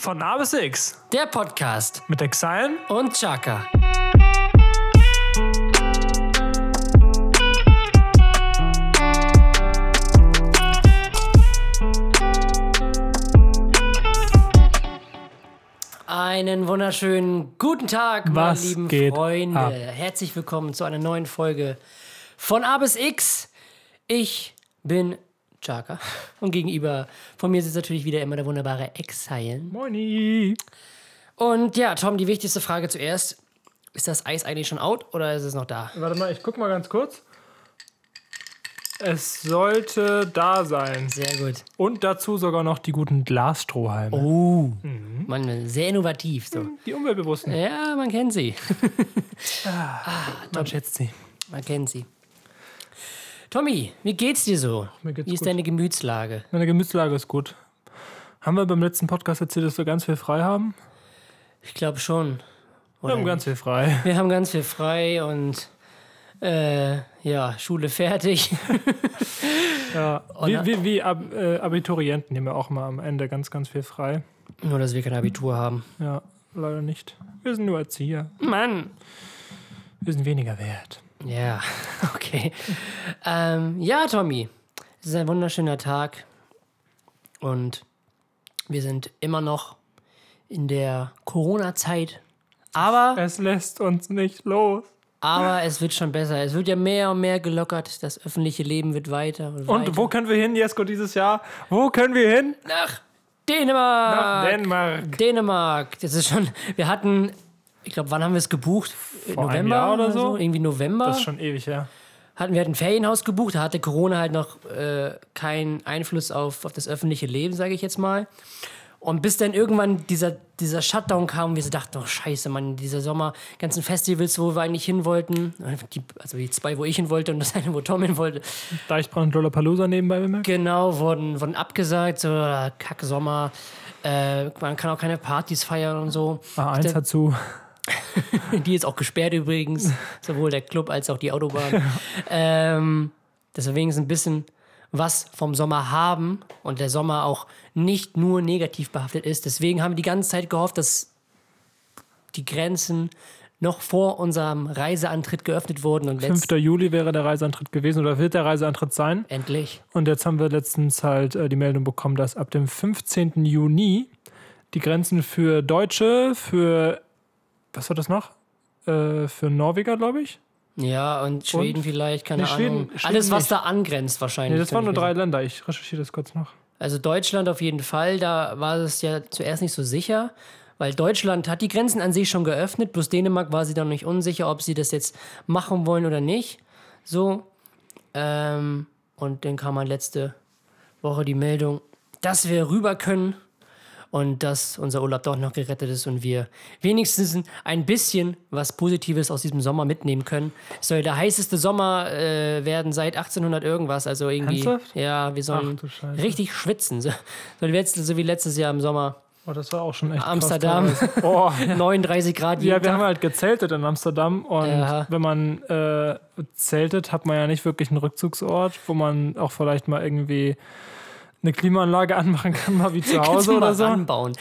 Von A bis X Der Podcast mit Exile. und Chaka. Einen wunderschönen guten Tag, meine Was lieben geht Freunde. ab? Herzlich willkommen zu einer neuen Folge von A bis X. Ich bin Chaka und gegenüber von mir sitzt natürlich wieder immer der wunderbare Exile. Moini. Und ja, Tom, die wichtigste Frage zuerst. Ist das Eis eigentlich schon out oder ist es noch da? Warte mal, ich guck mal ganz kurz. Es sollte da sein. Sehr gut. Und dazu sogar noch die guten Glasstrohhalme. Oh, man, sehr innovativ. So. Die Umweltbewussten. Ja, man kennt sie. Man schätzt sie. Man kennt sie. Tommy, wie geht's dir so? Mir geht's wie ist gut. deine Gemütslage? Meine Gemütslage ist gut. Haben wir beim letzten Podcast erzählt, dass wir ganz viel frei haben? Ich glaube schon. Wir haben ganz viel frei. Wir haben ganz viel frei und äh, ja, Schule fertig. Ja. Wie, wie, wie Ab äh, Abiturienten nehmen wir auch mal am Ende ganz, ganz viel frei. Nur, dass wir kein Abitur haben. Ja, leider nicht. Wir sind nur Erzieher. Mann! Wir sind weniger wert. Ja, okay. ähm, ja, Tommy, es ist ein wunderschöner Tag und wir sind immer noch in der Corona-Zeit. Aber, Es lässt uns nicht los. aber es wird schon besser. Es wird ja mehr und mehr gelockert. Das öffentliche Leben wird weiter und, weiter. Und wo können wir hin, Jesko, dieses Jahr? Wo können wir hin? Nach Dänemark! Nach Dänemark. Dänemark. Das ist schon. Wir hatten, ich glaube, wann haben wir es gebucht? Vor einem November oder so? Irgendwie November. Das ist schon ewig her. hatten wir halt ein Ferienhaus gebucht, da hatte Corona halt noch äh, keinen Einfluss auf, auf das öffentliche Leben, sage ich jetzt mal. Und bis dann irgendwann dieser, dieser Shutdown kam und wir so dachten, oh scheiße, Mann, dieser Sommer, ganzen Festivals, wo wir eigentlich hin wollten, die, also die zwei, wo ich hin wollte und das eine, wo Tom hin wollte, Deichbrand Lollapalooza nebenbei bemerkt. genau, wurden, wurden abgesagt, so äh, kack Sommer, äh, man kann auch keine Partys feiern und so. A1 Der- hat zu. Die ist auch gesperrt übrigens, sowohl der Club als auch die Autobahn. ähm, dass wir wenigstens ein bisschen was vom Sommer haben und der Sommer auch nicht nur negativ behaftet ist. Deswegen haben wir die ganze Zeit gehofft, dass die Grenzen noch vor unserem Reiseantritt geöffnet wurden und 5. letzt Juli wäre der Reiseantritt gewesen oder wird der Reiseantritt sein. endlich. Und jetzt haben wir letztens halt äh, die Meldung bekommen, dass ab dem 15. Juni die Grenzen für Deutsche, für, was war das noch? Äh, für Norweger, glaube ich. Ja, und Schweden vielleicht, keine Nee, Ahnung. Schweden Alles, was nicht. da angrenzt wahrscheinlich. Nee, das waren nur drei. Länder. Ich recherchiere das kurz noch. Also Deutschland auf jeden Fall, da war es ja zuerst nicht so sicher, weil Deutschland hat die Grenzen an sich schon geöffnet, bloß Dänemark war sie dann nicht unsicher, ob sie das jetzt machen wollen oder nicht. So. Ähm, und dann kam halt letzte Woche die Meldung, dass wir rüber können und dass unser Urlaub doch noch gerettet ist und wir wenigstens ein bisschen was Positives aus diesem Sommer mitnehmen können. Es soll der heißeste Sommer äh, werden seit 1800 irgendwas, also irgendwie. Ernsthaft? Ja, wir sollen Ach richtig schwitzen. So, so, wie letztes- so wie letztes Jahr im Sommer. Oh, das war auch schon echt Amsterdam. Oh, 39 Grad Ja, wir Tag. haben halt gezeltet in Amsterdam und Ja. wenn man äh, zeltet, hat man ja nicht wirklich einen Rückzugsort, wo man auch vielleicht mal irgendwie eine Klimaanlage anmachen kann, mal wie zu Hause oder so. ranbauen.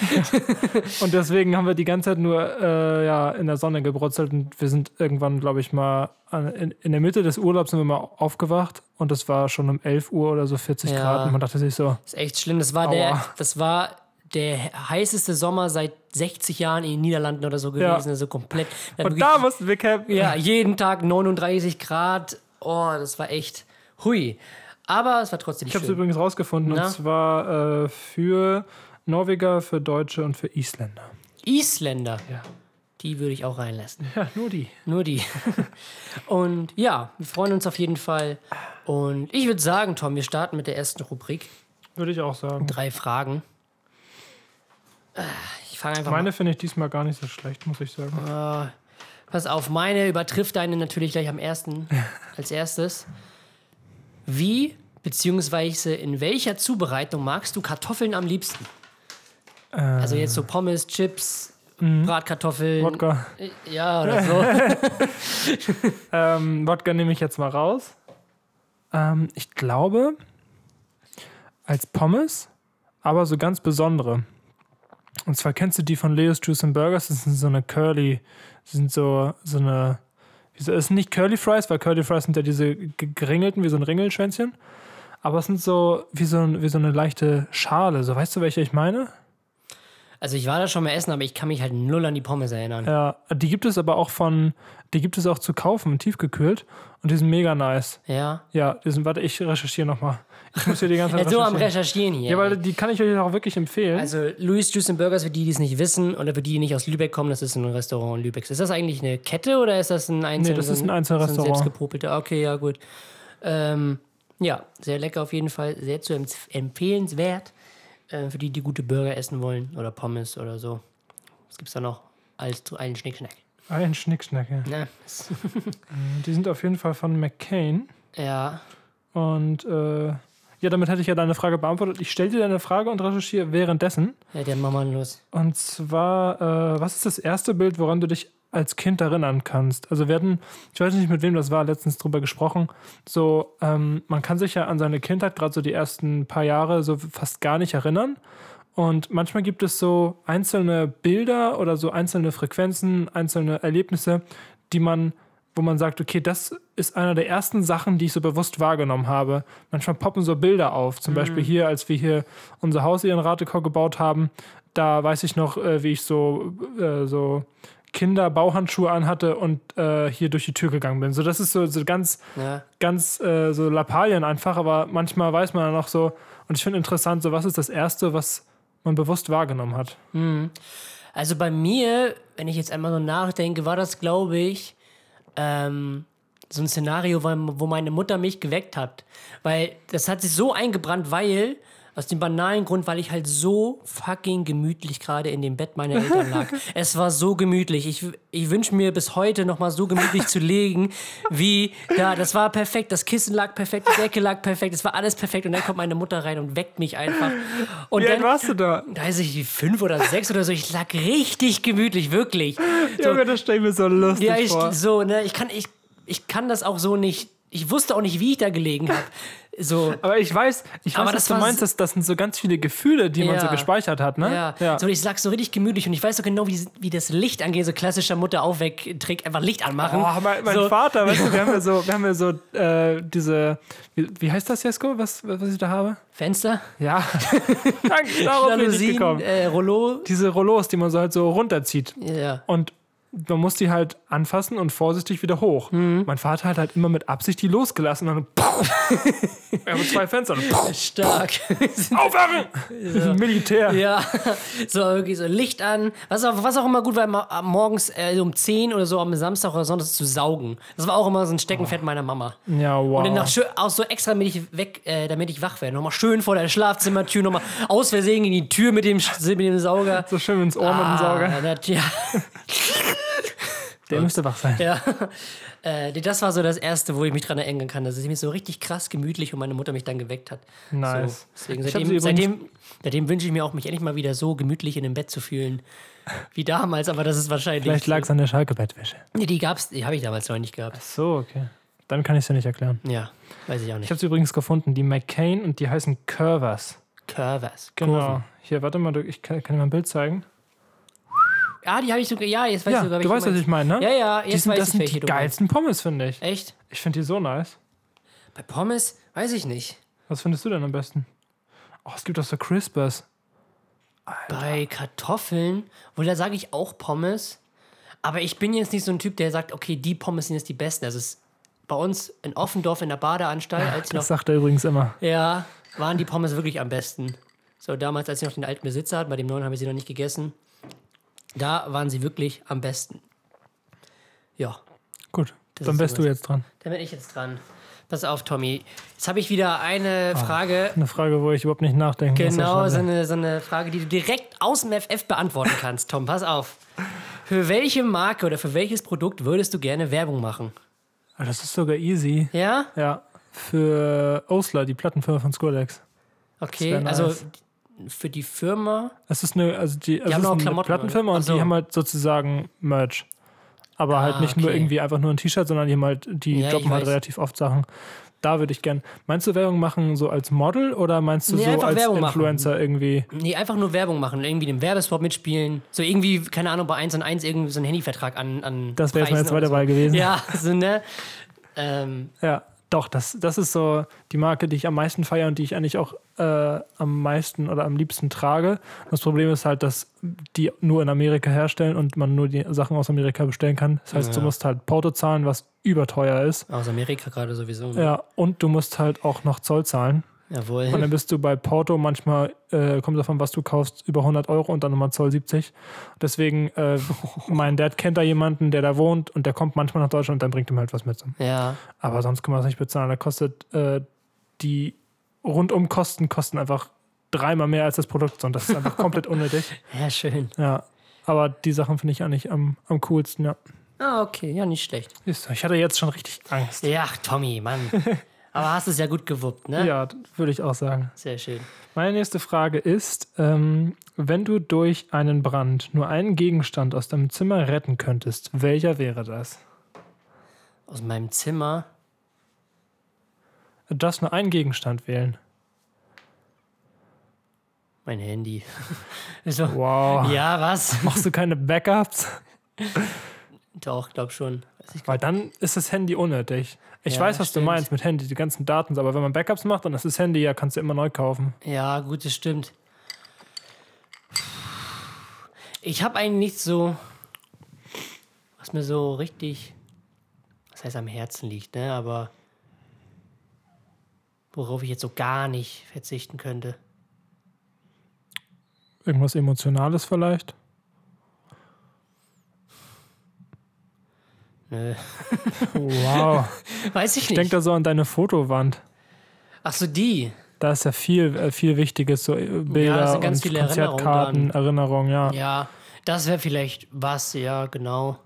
Und deswegen haben wir die ganze Zeit nur äh, ja, in der Sonne gebrutzelt und wir sind irgendwann, glaube ich, mal an, in, in der Mitte des Urlaubs sind wir mal aufgewacht und es war schon um 11 Uhr oder so 40 Ja. Grad und man dachte sich so, Das ist echt schlimm. Das war, der, Aua. das war der heißeste Sommer seit 60 Jahren in den Niederlanden oder so gewesen. Ja. Also komplett. Und da mussten wir campen. Ja, jeden Tag 39 Grad. Oh, das war echt hui. Aber es war trotzdem Ich habe es schön. übrigens rausgefunden Na? und zwar äh, für Norweger, für Deutsche und für Isländer. Isländer, Ja. die würde ich auch reinlassen. Ja, nur die. Nur die. Und ja, wir freuen uns auf jeden Fall. Und ich würde sagen, Tom, wir starten mit der ersten Rubrik. Würde ich auch sagen. Drei Fragen. Ah, Ich fange einfach Meine finde ich diesmal gar nicht so schlecht, muss ich sagen. mal. Pass auf, meine übertrifft deine natürlich gleich am ersten als erstes. Wie beziehungsweise in welcher Zubereitung magst du Kartoffeln am liebsten? Also jetzt so Pommes, Chips, Bratkartoffeln. Wodka. Ja, oder so. Ähm, Wodka nehme ich jetzt mal raus. Ähm, ich glaube, als Pommes, aber so ganz besondere. Und zwar kennst du die von Leo's Juice and Burgers? Das sind so eine Curly, das sind so, so eine, es sind nicht Curly Fries, weil Curly Fries sind ja diese ge- geringelten, wie so ein Ringelschwänzchen. Aber es sind so, wie so, ein, wie so eine leichte Schale. So, weißt du, welche ich meine? Also ich war da schon mal essen, aber ich kann mich halt null an die Pommes erinnern. Ja, die gibt es aber auch von, die gibt es auch zu kaufen, tiefgekühlt. Und die sind mega nice. Ja. Ja, die sind, warte, ich recherchiere nochmal. Ich muss hier die ganze Zeit so am recherchieren. Hier. Ja, weil die kann ich euch auch wirklich empfehlen. also Louis Juice and Burgers, für die, die es nicht wissen oder für die, die nicht aus Lübeck kommen, das ist ein Restaurant in Lübeck. Ist das eigentlich eine Kette oder ist das ein einzelnes? das ist ein So Einzelrestaurant. ein selbstgepopelter. Okay, ja gut. Ähm, ja, sehr lecker auf jeden Fall, sehr zu empf empfehlenswert äh, für die, die gute Burger essen wollen oder Pommes oder so. Was gibt's da noch? Zu allen Schnickschnack. Ein Schnickschnack, ja. Ne? Die sind auf jeden Fall von McCain. Ja, Und äh, ja, damit hätte ich ja deine Frage beantwortet. Ich stelle dir deine Frage und recherchiere währenddessen. ja, dann machen wir mal los. Und zwar, äh, was ist das erste Bild, woran du dich als Kind erinnern kannst? Also wir hatten, ich weiß nicht, mit wem das war, letztens drüber gesprochen. So, ähm, man kann sich ja an seine Kindheit, gerade so die ersten paar Jahre, so fast gar nicht erinnern. Und manchmal gibt es so einzelne Bilder oder so einzelne Frequenzen, einzelne Erlebnisse, die man, wo man sagt, okay, das ist einer der ersten Sachen, die ich so bewusst wahrgenommen habe. Manchmal poppen so Bilder auf. Zum Beispiel hier, als wir hier unser Haus hier in Ratekau gebaut haben, da weiß ich noch, äh, wie ich so, äh, so Kinderbauhandschuhe anhatte und äh, hier durch die Tür gegangen bin. So, das ist so, so ganz, Ja. ganz äh, so Lappalien einfach, aber manchmal weiß man dann noch so, und ich finde interessant, so was ist das Erste, was man bewusst wahrgenommen hat. Also bei mir, wenn ich jetzt einmal so nachdenke, war das, glaube ich, ähm, so ein Szenario, wo meine Mutter mich geweckt hat. Weil das hat sich so eingebrannt, weil, aus dem banalen Grund, weil ich halt so fucking gemütlich gerade in dem Bett meiner Eltern lag. es war so gemütlich. Ich, ich wünsche mir bis heute nochmal so gemütlich zu legen, wie da. Das war perfekt. Das Kissen lag perfekt, die Decke lag perfekt, es war alles perfekt. Und dann kommt meine Mutter rein und weckt mich einfach. Und dann, warst du da? da weiß ich, wie fünf oder sechs oder so. Ich lag richtig gemütlich, wirklich. So, Junge, das stelle ich mir so lustig ja, ich, vor. so, ne, ich kann, ich, ich kann das auch so nicht. Ich wusste auch nicht, wie ich da gelegen habe. So, Aber ich weiß, ich Aber weiß, was du meinst, das, das sind so ganz viele Gefühle, die man Ja. so gespeichert hat, ne? ja. So, ich lag so richtig gemütlich und ich weiß so genau, wie, wie das Licht angeht. So klassischer Mutter-Aufweck-Trick, einfach Licht anmachen. Oh, mein, mein so, Vater, weißt du, wir haben ja so, wir haben ja so äh, diese, wie, wie heißt das, Jesko, was, was ich da habe? Fenster, Ja, danke, darauf bin ich gekommen. äh, Rollo. Diese Rollos, die man so halt so runterzieht. Ja. Und man muss die halt anfassen und vorsichtig wieder hoch. Mhm. Mein Vater hat halt immer mit Absicht die losgelassen und dann ja, mit zwei Fenstern. Stark. Aufwachen! Militär. ja, so wirklich so Licht an. Was auch, was auch immer gut war, ma- morgens äh, um 10 oder so am Samstag oder Sonntag zu saugen. Das war auch immer so ein Steckenpferd meiner Mama. Ja, wow. Und dann noch schön, auch so extra, damit ich weg, äh, damit ich wach werde. Nochmal schön vor der Schlafzimmertür, nochmal aus Versehen in die Tür mit dem, mit dem Sauger. so schön ins Ohr mit dem Sauger. Ah, das, ja, Der müsste wach sein. ja. Äh, das war so das Erste, wo ich mich dran erinnern kann, dass es mich so richtig krass gemütlich und meine Mutter mich dann geweckt hat. Nice. So, deswegen, Ich seitdem, seitdem, seitdem wünsche ich mir auch, mich endlich mal wieder so gemütlich in dem Bett zu fühlen. Wie damals, aber das ist wahrscheinlich. Vielleicht lag es an der Schalke-Bettwäsche. Nee, die gab's, die habe ich damals noch nicht gehabt. So, okay. Dann kann ich es dir nicht erklären. Ja, weiß ich auch Ich nicht. habe es übrigens gefunden, die McCain und die heißen Curvers. Curvers. Genau. Kurven. Hier, warte mal, ich kann, kann dir mal ein Bild zeigen. Ah, die habe ich sogar. Ja, jetzt weiß Ja, ich sogar, du weißt, was ich meine, ne? Ja, ja, Die jetzt sind, weiß das ich, sind welche die geilsten Pommes, finde ich. Echt? Ich finde die so nice. Bei Pommes? Weiß ich nicht. Was findest du denn am besten? Oh, es gibt auch so Crispers. Bei Kartoffeln, wohl da sage ich auch Pommes. Aber ich bin jetzt nicht so ein Typ, der sagt, okay, die Pommes sind jetzt die besten. Also es ist bei uns in Offendorf in der Badeanstalt, als noch Das sagt er übrigens immer. Ja, waren die Pommes wirklich am besten. So, damals, als ich noch den alten Besitzer hatte, bei dem neuen habe ich sie noch nicht gegessen. Da waren sie wirklich am besten. Ja, Gut, dann ist wärst du jetzt dran. da bin ich jetzt dran. Pass auf, Tommy. Jetzt habe ich wieder eine Ah. Frage. Eine Frage, wo ich überhaupt nicht nachdenken muss. Genau, so eine, so eine Frage, die du direkt aus dem FF beantworten kannst. Tom, pass auf. Für welche Marke oder für welches Produkt würdest du gerne Werbung machen? Ah, Das ist sogar easy. Ja? Ja, für Osler, die Plattenfirma von Skrillex. Okay, nice. Also für die Firma. Es ist eine, also die, es haben ist auch eine Klamotten, Plattenfirma oder? und so. die haben halt sozusagen Merch. Aber halt Ah, nicht nur okay. irgendwie einfach nur ein T-Shirt, sondern die haben halt, die Ja, droppen halt weiß. relativ oft Sachen. Da würde ich gern. Meinst du Werbung machen so als Model oder meinst du Nee, so als Werbung machen. Influencer irgendwie? Nee, einfach nur Werbung machen, irgendwie einem Werbespot mitspielen. So irgendwie, keine Ahnung, bei 1 und 1 irgendwie so einen Handyvertrag an, an Das wäre jetzt meine zweite oder Wahl gewesen. so. Ja, so, ne? Ähm, Ja, doch, das, das ist so die Marke, die ich am meisten feiere und die ich eigentlich auch äh, am meisten oder am liebsten trage. Das Problem ist halt, dass die nur in Amerika herstellen und man nur die Sachen aus Amerika bestellen kann. Das heißt, du Ja. musst halt Porto zahlen, was überteuer ist. aus Amerika gerade sowieso. Ne? Ja, und du musst halt auch noch Zoll zahlen. Jawohl. Und dann bist du bei Porto manchmal, äh, kommt davon, was du kaufst, über 100 Euro und dann nochmal Zoll 70. Deswegen, äh, mein Dad kennt da jemanden, der da wohnt und der kommt manchmal nach Deutschland und dann bringt ihm halt was mit. Ja, Aber sonst kann man das nicht bezahlen. Da kostet äh, die Rundumkosten kosten einfach dreimal mehr als das Produkt und das ist einfach komplett unnötig. ja, schön. Ja. Aber die Sachen finde ich eigentlich am, am coolsten, ja. Ah, okay, ja, nicht schlecht. Ich hatte jetzt schon richtig Angst. Ja, Tommy, Mann. Aber hast es ja gut gewuppt, ne? Ja, würde ich auch sagen. Sehr schön. Meine nächste Frage ist, ähm, wenn du durch einen Brand nur einen Gegenstand aus deinem Zimmer retten könntest, welcher wäre das? Aus meinem Zimmer. Du darfst nur einen Gegenstand wählen. Mein Handy. so. Wow. Ja, was? Machst du keine Backups? Doch, glaub schon. Weil dann ist das Handy unnötig. Ich Ja, weiß, was stimmt. du meinst mit Handy, die ganzen Daten, aber wenn man Backups macht, dann ist das Handy ja, kannst du immer neu kaufen. Ja, gut, das stimmt. Ich habe eigentlich nicht so, was mir so richtig, was heißt am Herzen liegt, ne? Aber worauf ich jetzt so gar nicht verzichten könnte. Irgendwas Emotionales vielleicht? Wow. Weiß ich Ich nicht. denke da so an deine Fotowand. Ach so, die. Da ist ja viel, äh, viel Wichtiges, so äh, Bilder sind ganz und Erinnerungen Konzertkarten. Erinnerungen, ja. Ja, das wäre vielleicht was, ja, genau.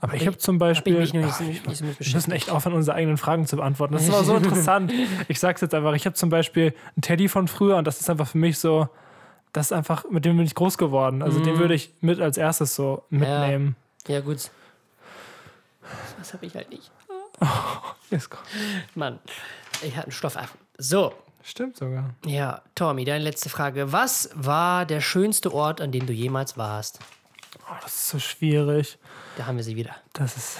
Aber ich ich- habe zum Hab ich Beispiel. nicht, Ach, nicht wir müssen echt aufhören, unsere eigenen Fragen zu beantworten. Das war so interessant. Ich sag's jetzt einfach, ich habe zum Beispiel einen Teddy von früher und das ist einfach für mich so, das ist einfach, mit dem bin ich groß geworden. Also den würde ich mit als erstes so mitnehmen. Ja, gut. Was habe ich halt nicht. Ist gut. Mann, ich hatte einen Stoffaffen. So, Stimmt sogar. ja, Tommy, deine letzte Frage. Was war der schönste Ort, an dem du jemals warst? Oh, das ist so schwierig. Da haben wir sie wieder. Das ist.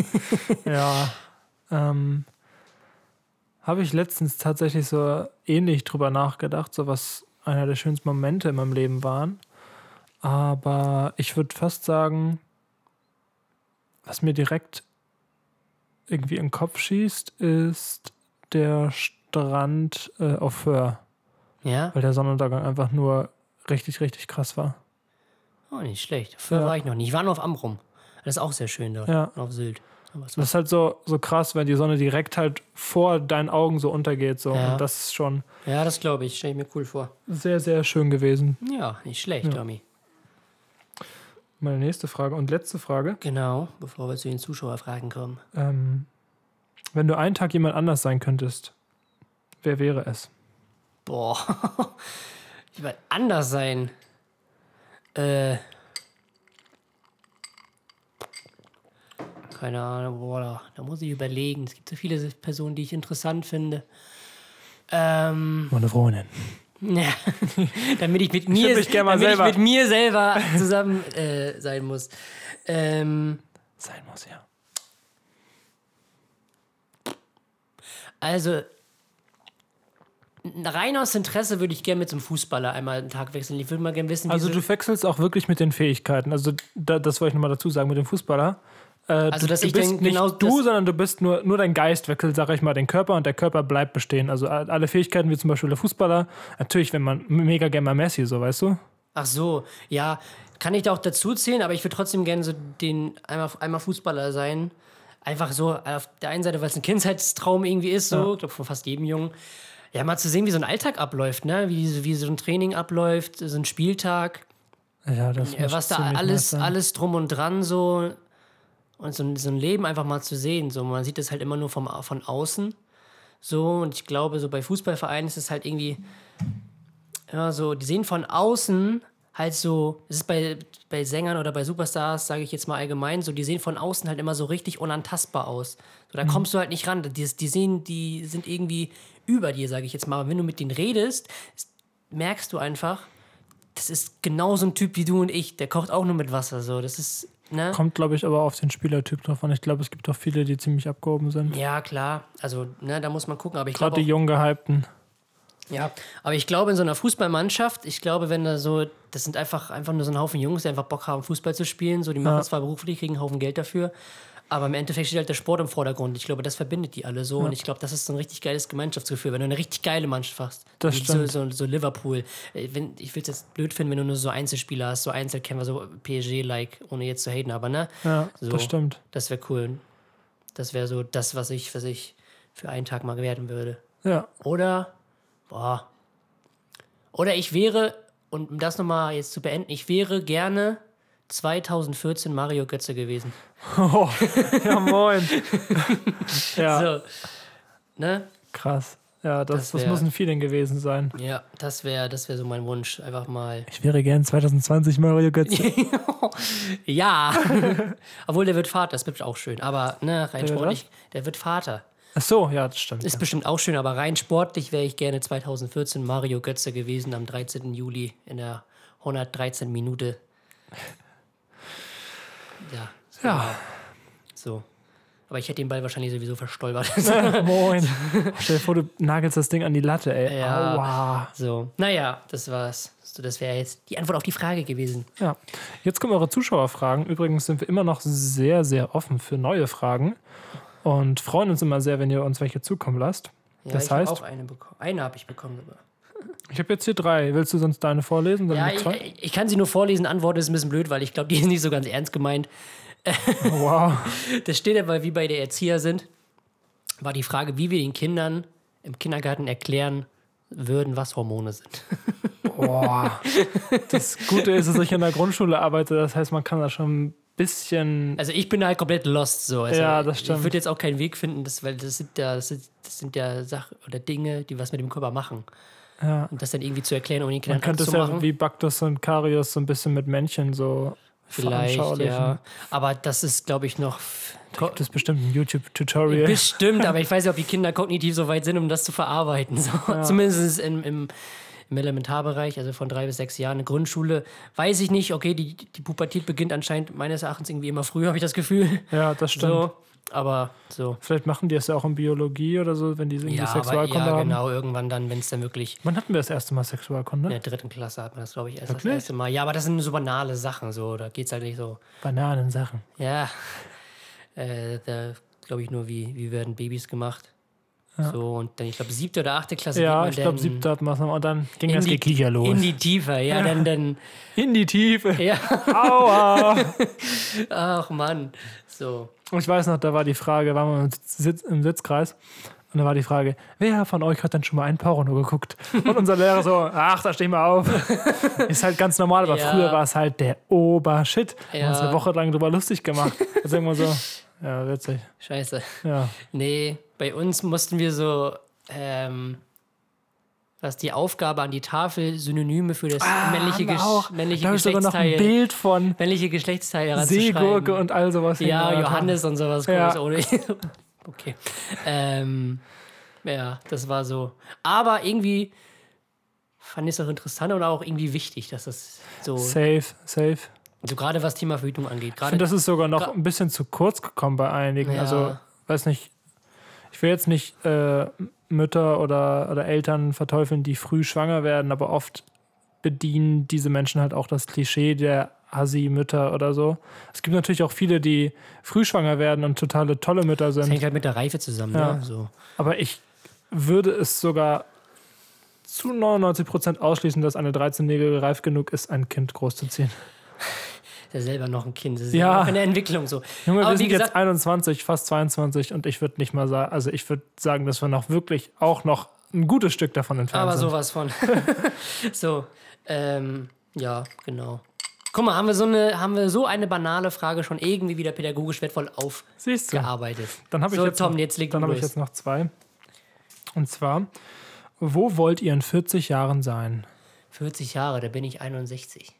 ja. Ähm, Habe ich letztens tatsächlich so ähnlich drüber nachgedacht, so was einer der schönsten Momente in meinem Leben waren. Aber ich würde fast sagen, was mir direkt irgendwie in den Kopf schießt, ist der Strand äh, auf Föhr, Ja? weil der Sonnenuntergang einfach nur richtig, richtig krass war. Oh, nicht schlecht. Früher Ja. war ich noch nicht. Ich war nur auf Amrum. Das ist auch sehr schön dort. Ja. Auf Sylt. Das ist halt so, so krass, wenn die Sonne direkt halt vor deinen Augen so untergeht. So. Ja. Und das ist schon ja, das glaube ich. Stelle ich mir cool vor. sehr, sehr schön gewesen. Ja, nicht schlecht, Tommy. Meine nächste Frage und letzte Frage. Genau, bevor wir zu den Zuschauerfragen kommen. Ähm, wenn du einen Tag jemand anders sein könntest, wer wäre es? Boah. ich werde anders sein. Äh. Keine Ahnung, boah, da, da muss ich überlegen. Es gibt so viele Personen, die ich interessant finde. Ähm, Meine Freundin. Ja, damit ich mit mir, mal damit selber- ich mit mir selber zusammen äh, sein muss. Ähm, Sein muss, ja. Also, rein aus Interesse würde ich gerne mit so einem Fußballer einmal einen Tag wechseln. Ich würde mal gerne wissen, wie Also so, du wechselst auch wirklich mit den Fähigkeiten. Also da, das wollte ich nochmal dazu sagen mit dem Fußballer. Äh, Also, du, dass du ich bist dann nicht genau du, sondern du bist nur, nur dein Geist wechselt, sag ich mal, den Körper und der Körper bleibt bestehen. Also alle Fähigkeiten, wie zum Beispiel der Fußballer. Natürlich, wenn man mega gerne mal Messi, so weißt du. Ach so, ja, kann ich da auch dazu zählen, aber ich würde trotzdem gerne so den einmal, einmal Fußballer sein. Einfach so auf der einen Seite, weil es ein Kindheitstraum irgendwie ist, so, ich glaube von fast jedem Jungen. Ja, mal zu sehen, wie so ein Alltag abläuft, ne? Wie, wie so ein Training abläuft, so ein Spieltag. Ja, das Ja, was da alles, alles drum und dran so und so, ein- so ein Leben einfach mal zu sehen. So, man sieht das halt immer nur vom, von außen. So, und ich glaube, so bei Fußballvereinen ist es halt irgendwie, ja, so, die sehen von außen halt so, es ist bei, bei Sängern oder bei Superstars, sage ich jetzt mal allgemein, so, die sehen von außen halt immer so richtig unantastbar aus. So, da kommst du halt nicht ran. Die, die sehen, die sind irgendwie über dir, sage ich jetzt mal. Aber wenn du mit denen redest, merkst du einfach, das ist genau so ein Typ wie du und ich. Der kocht auch nur mit Wasser. So, das ist, ne? Kommt, glaube ich, aber auf den Spielertyp drauf an. Ich glaube, es gibt auch viele, die ziemlich abgehoben sind. Ja, klar. Also, ne, da muss man gucken. Aber ich Gerade glaube, die jung gehypten. ja, aber ich glaube, in so einer Fußballmannschaft, ich glaube, wenn da so, das sind einfach, einfach nur so ein Haufen Jungs, die einfach Bock haben, Fußball zu spielen. So, die machen Ja. zwar beruflich, kriegen einen Haufen Geld dafür. Aber im Endeffekt steht halt der Sport im Vordergrund. Ich glaube, das verbindet die alle so. Und ich glaube, das ist so ein richtig geiles Gemeinschaftsgefühl, wenn du eine richtig geile Mannschaft hast. Das stimmt. So, so, Liverpool. Äh, Wenn, ich will es jetzt blöd finden, wenn du nur so Einzelspieler hast, so Einzelkämpfer, so PSG-like, ohne jetzt zu haten, aber ne? Ja, So. das stimmt. Das wäre cool. Das wäre so das, was ich, was ich für einen Tag mal werden würde. Ja. Oder, boah. Oder ich wäre, und um das nochmal jetzt zu beenden, ich wäre gerne 2014 Mario Götze gewesen. Oh, ja, moin. ja, So. Ne? krass. Ja, das, Das das, wär- muss ein Feeling gewesen sein. Ja, das wäre das wär so mein Wunsch. Einfach mal. Ich wäre gern 2020 Mario Götze. ja. Obwohl, der wird Vater, das wird auch schön. Aber, ne, rein Der wird sportlich, der wird Vater. Ach so, ja, das stimmt. Ist bestimmt auch schön, aber rein sportlich wäre ich gerne 2014 Mario Götze gewesen am 13. Juli in der 113 Minute. Ja. Ja. So. Aber ich hätte den Ball wahrscheinlich sowieso verstolpert. Moin. Stell dir vor, du nagelst das Ding an die Latte, ey. Ja. Aua. so. Naja, das war's. So, das wäre jetzt die Antwort auf die Frage gewesen. Ja. Jetzt kommen eure Zuschauerfragen. Übrigens sind wir immer noch sehr, sehr offen für neue Fragen und freuen uns immer sehr, wenn ihr uns welche zukommen lasst. Ja, Das ich heißt? auch eine bekommen. Eine habe ich bekommen. sogar. Ich habe jetzt hier drei. Willst du sonst deine vorlesen? Ja, ich, ich kann sie nur vorlesen. Antwort ist ein bisschen blöd, weil ich glaube, die ist nicht so ganz ernst gemeint. Wow. Das steht aber, wie bei der Erzieher sind, war die Frage, wie wir den Kindern im Kindergarten erklären würden, was Hormone sind. Boah. Das Gute ist, dass ich in der Grundschule arbeite. Das heißt, man kann da schon ein bisschen. Also ich bin halt komplett lost so. Also Ja, das stimmt. Ich würde jetzt auch keinen Weg finden, das, weil das sind ja, das sind, das sind ja Sachen oder Dinge, die was mit dem Körper machen. Ja. Und das dann irgendwie zu erklären, den Kindern Man könnte es ja wie Baktus und Karius so ein bisschen mit Männchen so Vielleicht, ja. Aber das ist, glaube ich, noch. Da gibt es bestimmt ein YouTube-Tutorial. Bestimmt, aber ich weiß nicht, ob die Kinder kognitiv so weit sind, um das zu verarbeiten. So. Zumindest im, im, im Elementarbereich, also von drei bis sechs Jahren. Eine Grundschule, weiß ich nicht. Okay, die, die Pubertät beginnt anscheinend meines Erachtens irgendwie immer früher, habe ich das Gefühl. Ja, das stimmt. So, aber so. Vielleicht machen die es ja auch in Biologie oder so, wenn die irgendwie Ja, aber, Sexualkunde ja, haben. genau, irgendwann dann, wenn es dann wirklich Wann hatten wir das erste Mal Sexualkunde? in der dritten Klasse hat man das, glaube ich, erst Wirklich? das erste Mal. Ja, aber das sind so banale Sachen, so. Da geht es halt nicht so. Bananensachen. Ja, äh, da glaube ich nur, wie, wie werden Babys gemacht. So, und dann, ich glaube, siebte oder achte Klasse Ja, ich glaube, siebte hat man und dann ging in das die, Gekicher los. in die Tiefe. Ja, dann, dann, In die Tiefe. ja, Aua! ach Mann. So, Und ich weiß noch, da war die Frage, waren wir im, Sitz, im Sitzkreis und da war die Frage, wer von euch hat denn schon mal ein Porno geguckt? Und unser Lehrer so, ach, da stehen wir auf. Ist halt ganz normal, aber Ja. früher war es halt der Obershit. Wir haben uns Ja. eine Woche lang drüber lustig gemacht. Jetzt irgendwann so, ja, witzig. scheiße. Ja. Nee, bei uns mussten wir so, ähm, was die Aufgabe an die Tafel Synonyme für das männliche, Ah, wir Gesch auch. männliche Da ich sogar noch ein Geschlechtsteil, Bild von männliche Geschlechtsteil Seegurke und all sowas. Ja, da Johannes und sowas. Ja. Ohne. okay. Ähm, ja, das war so. Aber irgendwie fand ich es auch interessant und auch irgendwie wichtig, dass das so. Safe, safe. so gerade was Thema Verhütung angeht. Ich finde, das ist sogar noch ein bisschen zu kurz gekommen bei einigen. Ja. Also, weiß nicht, ich will jetzt nicht äh, Mütter oder, oder Eltern verteufeln, die früh schwanger werden, aber oft bedienen diese Menschen halt auch das Klischee der Hasi-Mütter oder so. Es gibt natürlich auch viele, die früh schwanger werden und totale tolle Mütter das sind. hängt halt mit der Reife zusammen. Ja. Ne? So. Aber ich würde es sogar zu 99 Prozent ausschließen, dass eine 13-Jährige reif genug ist, ein Kind großzuziehen. Ja selber noch ein Kind. Das ist Ja. ja in der Entwicklung so. Junge, Aber wir sind gesagt- jetzt 21, fast 22 und ich würde nicht mal sagen, also ich würde sagen, dass wir noch wirklich auch noch ein gutes Stück davon entfernt Aber sind. sowas von. so, ähm, ja, genau. Guck mal, haben wir, so eine, haben wir so eine banale Frage schon irgendwie wieder pädagogisch wertvoll aufgearbeitet. Dann habe ich, so, jetzt Tom, noch- jetzt dann du habe ich jetzt noch zwei. Und zwar, wo wollt ihr in 40 Jahren sein? 40 Jahre, da bin ich 61.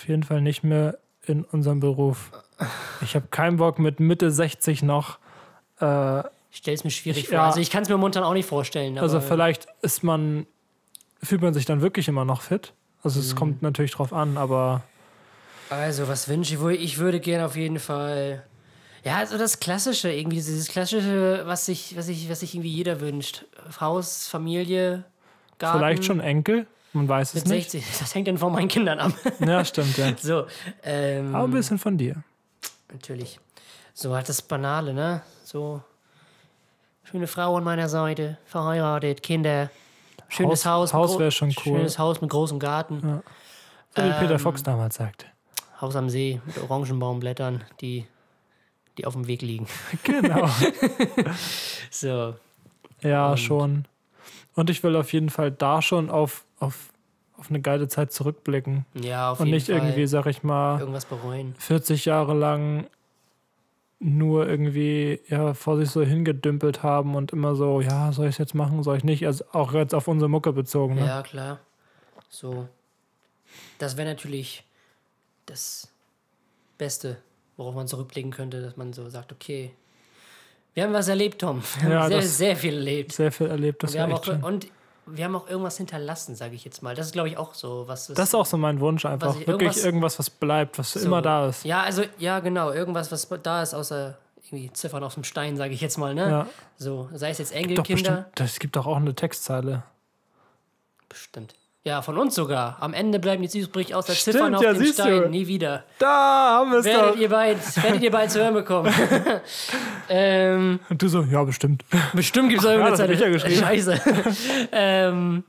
Auf jeden Fall nicht mehr in unserem Beruf. Ich habe keinen Bock mit Mitte 60 noch. Äh, Ich stelle es mir schwierig Ich- vor. ja. Also ich kann es mir momentan auch nicht vorstellen. also vielleicht ist man, fühlt man sich dann wirklich immer noch fit. Also Mhm. es kommt natürlich drauf an, aber Also, was wünsche ich wohl? Ich würde gerne auf jeden Fall. Ja, also das Klassische, irgendwie, dieses Klassische, was sich, was ich, was sich irgendwie jeder wünscht. Haus, Familie, Garten. vielleicht schon Enkel. Man weiß es mit nicht. 60. Das hängt dann von meinen Kindern ab. Ja, stimmt, ja. so, ähm, Aber ein bisschen von dir. natürlich. So halt das Banale, ne? So. Schöne Frau an meiner Seite, verheiratet, Kinder, schönes Haus- Haus. Haus mit wär gro- schon cool. Schönes Haus mit großem Garten. So wie Peter Ähm, Fox damals sagte. Haus am See mit Orangenbaumblättern, die, die auf dem Weg liegen. Genau. So. Ja, Und- schon. Und ich will auf jeden Fall da schon auf, auf, auf eine geile Zeit zurückblicken. Ja, auf Und jeden nicht Fall. irgendwie, sag ich mal, irgendwas bereuen. 40 Jahre lang nur irgendwie ja, vor sich so hingedümpelt haben und immer so, ja, soll ich es jetzt machen, soll ich nicht? Also auch jetzt auf unsere Mucke bezogen. Ne? Ja, klar. So. Das wäre natürlich das Beste, worauf man zurückblicken könnte, dass man so sagt, okay, wir haben was erlebt, Tom. Wir haben Ja, sehr, sehr viel erlebt. Sehr viel erlebt, das wir war haben auch, schön. und wir haben auch irgendwas hinterlassen, sage ich jetzt mal. Das ist, glaube ich, auch so. Was Das ist auch so mein Wunsch einfach. ich- Wirklich irgendwas- irgendwas, was bleibt, was so. immer da ist. Ja, also, ja, genau. Irgendwas, was da ist, außer irgendwie Ziffern auf dem Stein, sage ich jetzt mal. Ne? Ja. So, sei es jetzt Doch Enkelkinder. bestimmt, das gibt doch auch eine Textzeile. Bestimmt. Ja, von uns sogar. Am Ende bleiben jetzt übrig außer Stimmt, Ziffern auf ja, dem siehst du. Stein. Nie wieder. Da haben wir es Werdet doch. ihr, bald, werdet ihr bald zu hören bekommen. ähm, Und du so, ja, bestimmt. bestimmt gibt es irgendeine Zeit. ich ja geschrieben. Scheiße. ähm,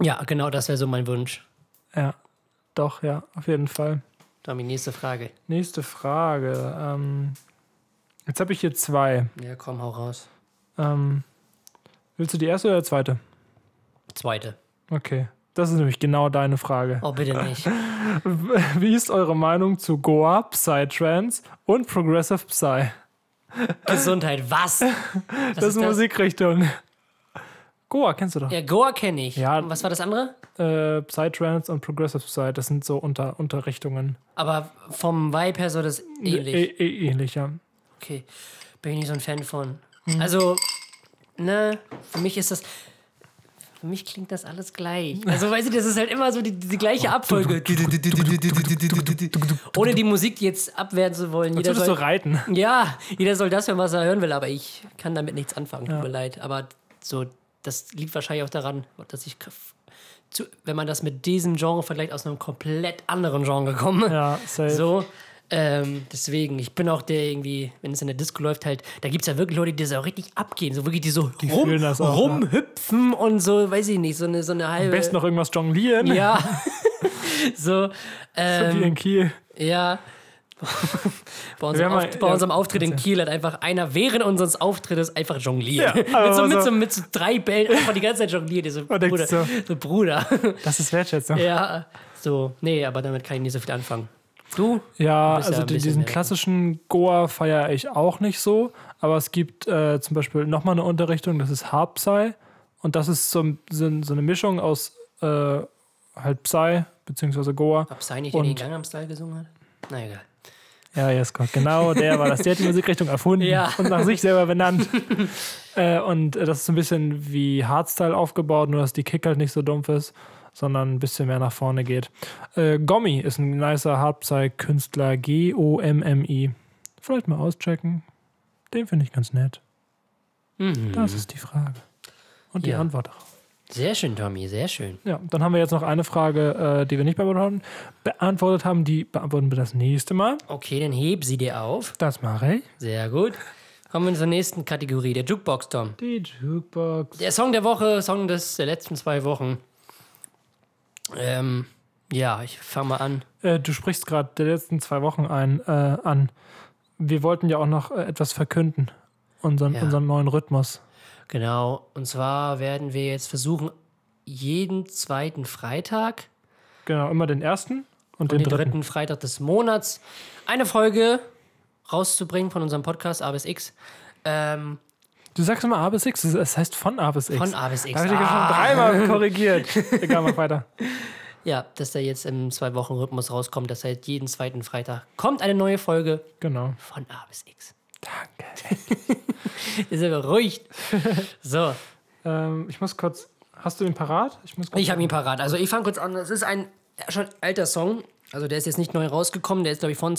ja, genau, das wäre so mein Wunsch. Ja, doch, ja, auf jeden Fall. Tommy, nächste Frage. Nächste Frage. Ähm, jetzt habe ich hier zwei. Ja, komm, hau raus. Ähm, willst du die erste oder die zweite? Zweite. Okay. Das ist nämlich genau deine Frage. Oh, bitte nicht. Wie ist eure Meinung zu Goa, Psytrance und Progressive Psy? Gesundheit, was? Was Das ist eine Musikrichtung. Goa kennst du doch. Ja, Goa kenne ich. Ja. Und was war das andere? Äh, Psytrance und Progressive Psy, das sind so Unter Unterrichtungen. Aber vom Vibe her so das ähnlich. Ä ä ähnlich, ja. Okay, bin ich nicht so ein Fan von. Mhm. Also, ne, für mich ist das. Für mich klingt das alles gleich. Also, weißt du, das ist halt immer so die, die gleiche Abfolge. Ohne die Musik jetzt abwerten zu wollen. Jeder würdest du soll, reiten. ja, jeder soll das hören, was er hören will, aber ich kann damit nichts anfangen. Tut mir leid. Aber so, das liegt wahrscheinlich auch daran, dass ich. Zu, wenn man das mit diesem Genre vergleicht, aus einem komplett anderen Genre komme. Ja, safe. So, ähm, deswegen, ich bin auch der irgendwie, wenn es in der Disco läuft, halt, da gibt es ja wirklich Leute, die so richtig abgehen, so wirklich, die so rum, fühlen das auch, rumhüpfen und so, weiß ich nicht, so eine, so eine halbe. Am besten noch irgendwas jonglieren. Ja. so, So wie ähm, in Kiel. ja. bei unserem, mal- bei ja, unserem Auftritt in Kiel hat einfach einer während unseres Auftrittes einfach jongliert. Ja, mit, so, mit, so- mit so drei Bällen einfach die ganze Zeit jongliert. So, Bruder, so- so, Bruder. Das ist Wertschätzung. ja, so, nee, aber damit kann ich nicht so viel anfangen. Du? Ja, ja also bisschen diesen klassischen Goa feiere ich auch nicht so. Aber es gibt äh, zum Beispiel nochmal eine Unterrichtung, das ist Harp Psy. Und das ist so, so, so eine Mischung aus äh, halt Psy beziehungsweise Goa. Ob Sai nicht der den Und- Gangnam Style gesungen hat? Na egal. Ja, yes, Gott, genau, der war das. Der hat die Musikrichtung erfunden Ja. und nach sich selber benannt. äh, und äh, das ist so ein bisschen wie Hardstyle aufgebaut, nur dass die Kick halt nicht so dumpf ist, sondern ein bisschen mehr nach vorne geht. Äh, Gommi ist ein nicer Hardstyle-Künstler, G-O-M-M-I. Vielleicht mal auschecken. Den finde ich ganz nett. Das ist die Frage. Und die Ja. Antwort darauf. Sehr schön, Tommy, sehr schön. Ja, dann haben wir jetzt noch eine Frage, äh, die wir nicht beantwortet haben. Beantwortet haben, die beantworten wir das nächste Mal. Okay, dann heb sie dir auf. Das mache ich. Sehr gut. Kommen wir zur nächsten Kategorie, der Jukebox, Tom. Die Jukebox. Der Song der Woche, Song des der letzten zwei Wochen. Ähm, ja, ich fange mal an. Äh, du sprichst gerade der letzten zwei Wochen ein, äh, an. Wir wollten ja auch noch äh, etwas verkünden. Unseren, Ja. unseren neuen Rhythmus. Genau, und zwar werden wir jetzt versuchen, jeden zweiten Freitag Genau, immer den ersten und, und den, den dritten. dritten Freitag des Monats eine Folge rauszubringen von unserem Podcast A bis X. Ähm, Du sagst immer A bis X, es heißt von A bis X. von A bis X. Da habe ich dich Ah. schon dreimal korrigiert. Egal, mach weiter. Ja, dass der jetzt im Zwei-Wochen-Rhythmus rauskommt, dass seit jeden zweiten Freitag kommt eine neue Folge Genau. von A bis X. Danke. Ist aber ruhig. So, Ähm, ich muss kurz. Hast du den parat? Ich muss kurz. ich habe ihn parat. Also ich fange kurz an. Das ist ein schon alter Song. Also der ist jetzt nicht neu rausgekommen. Der ist, glaube ich, von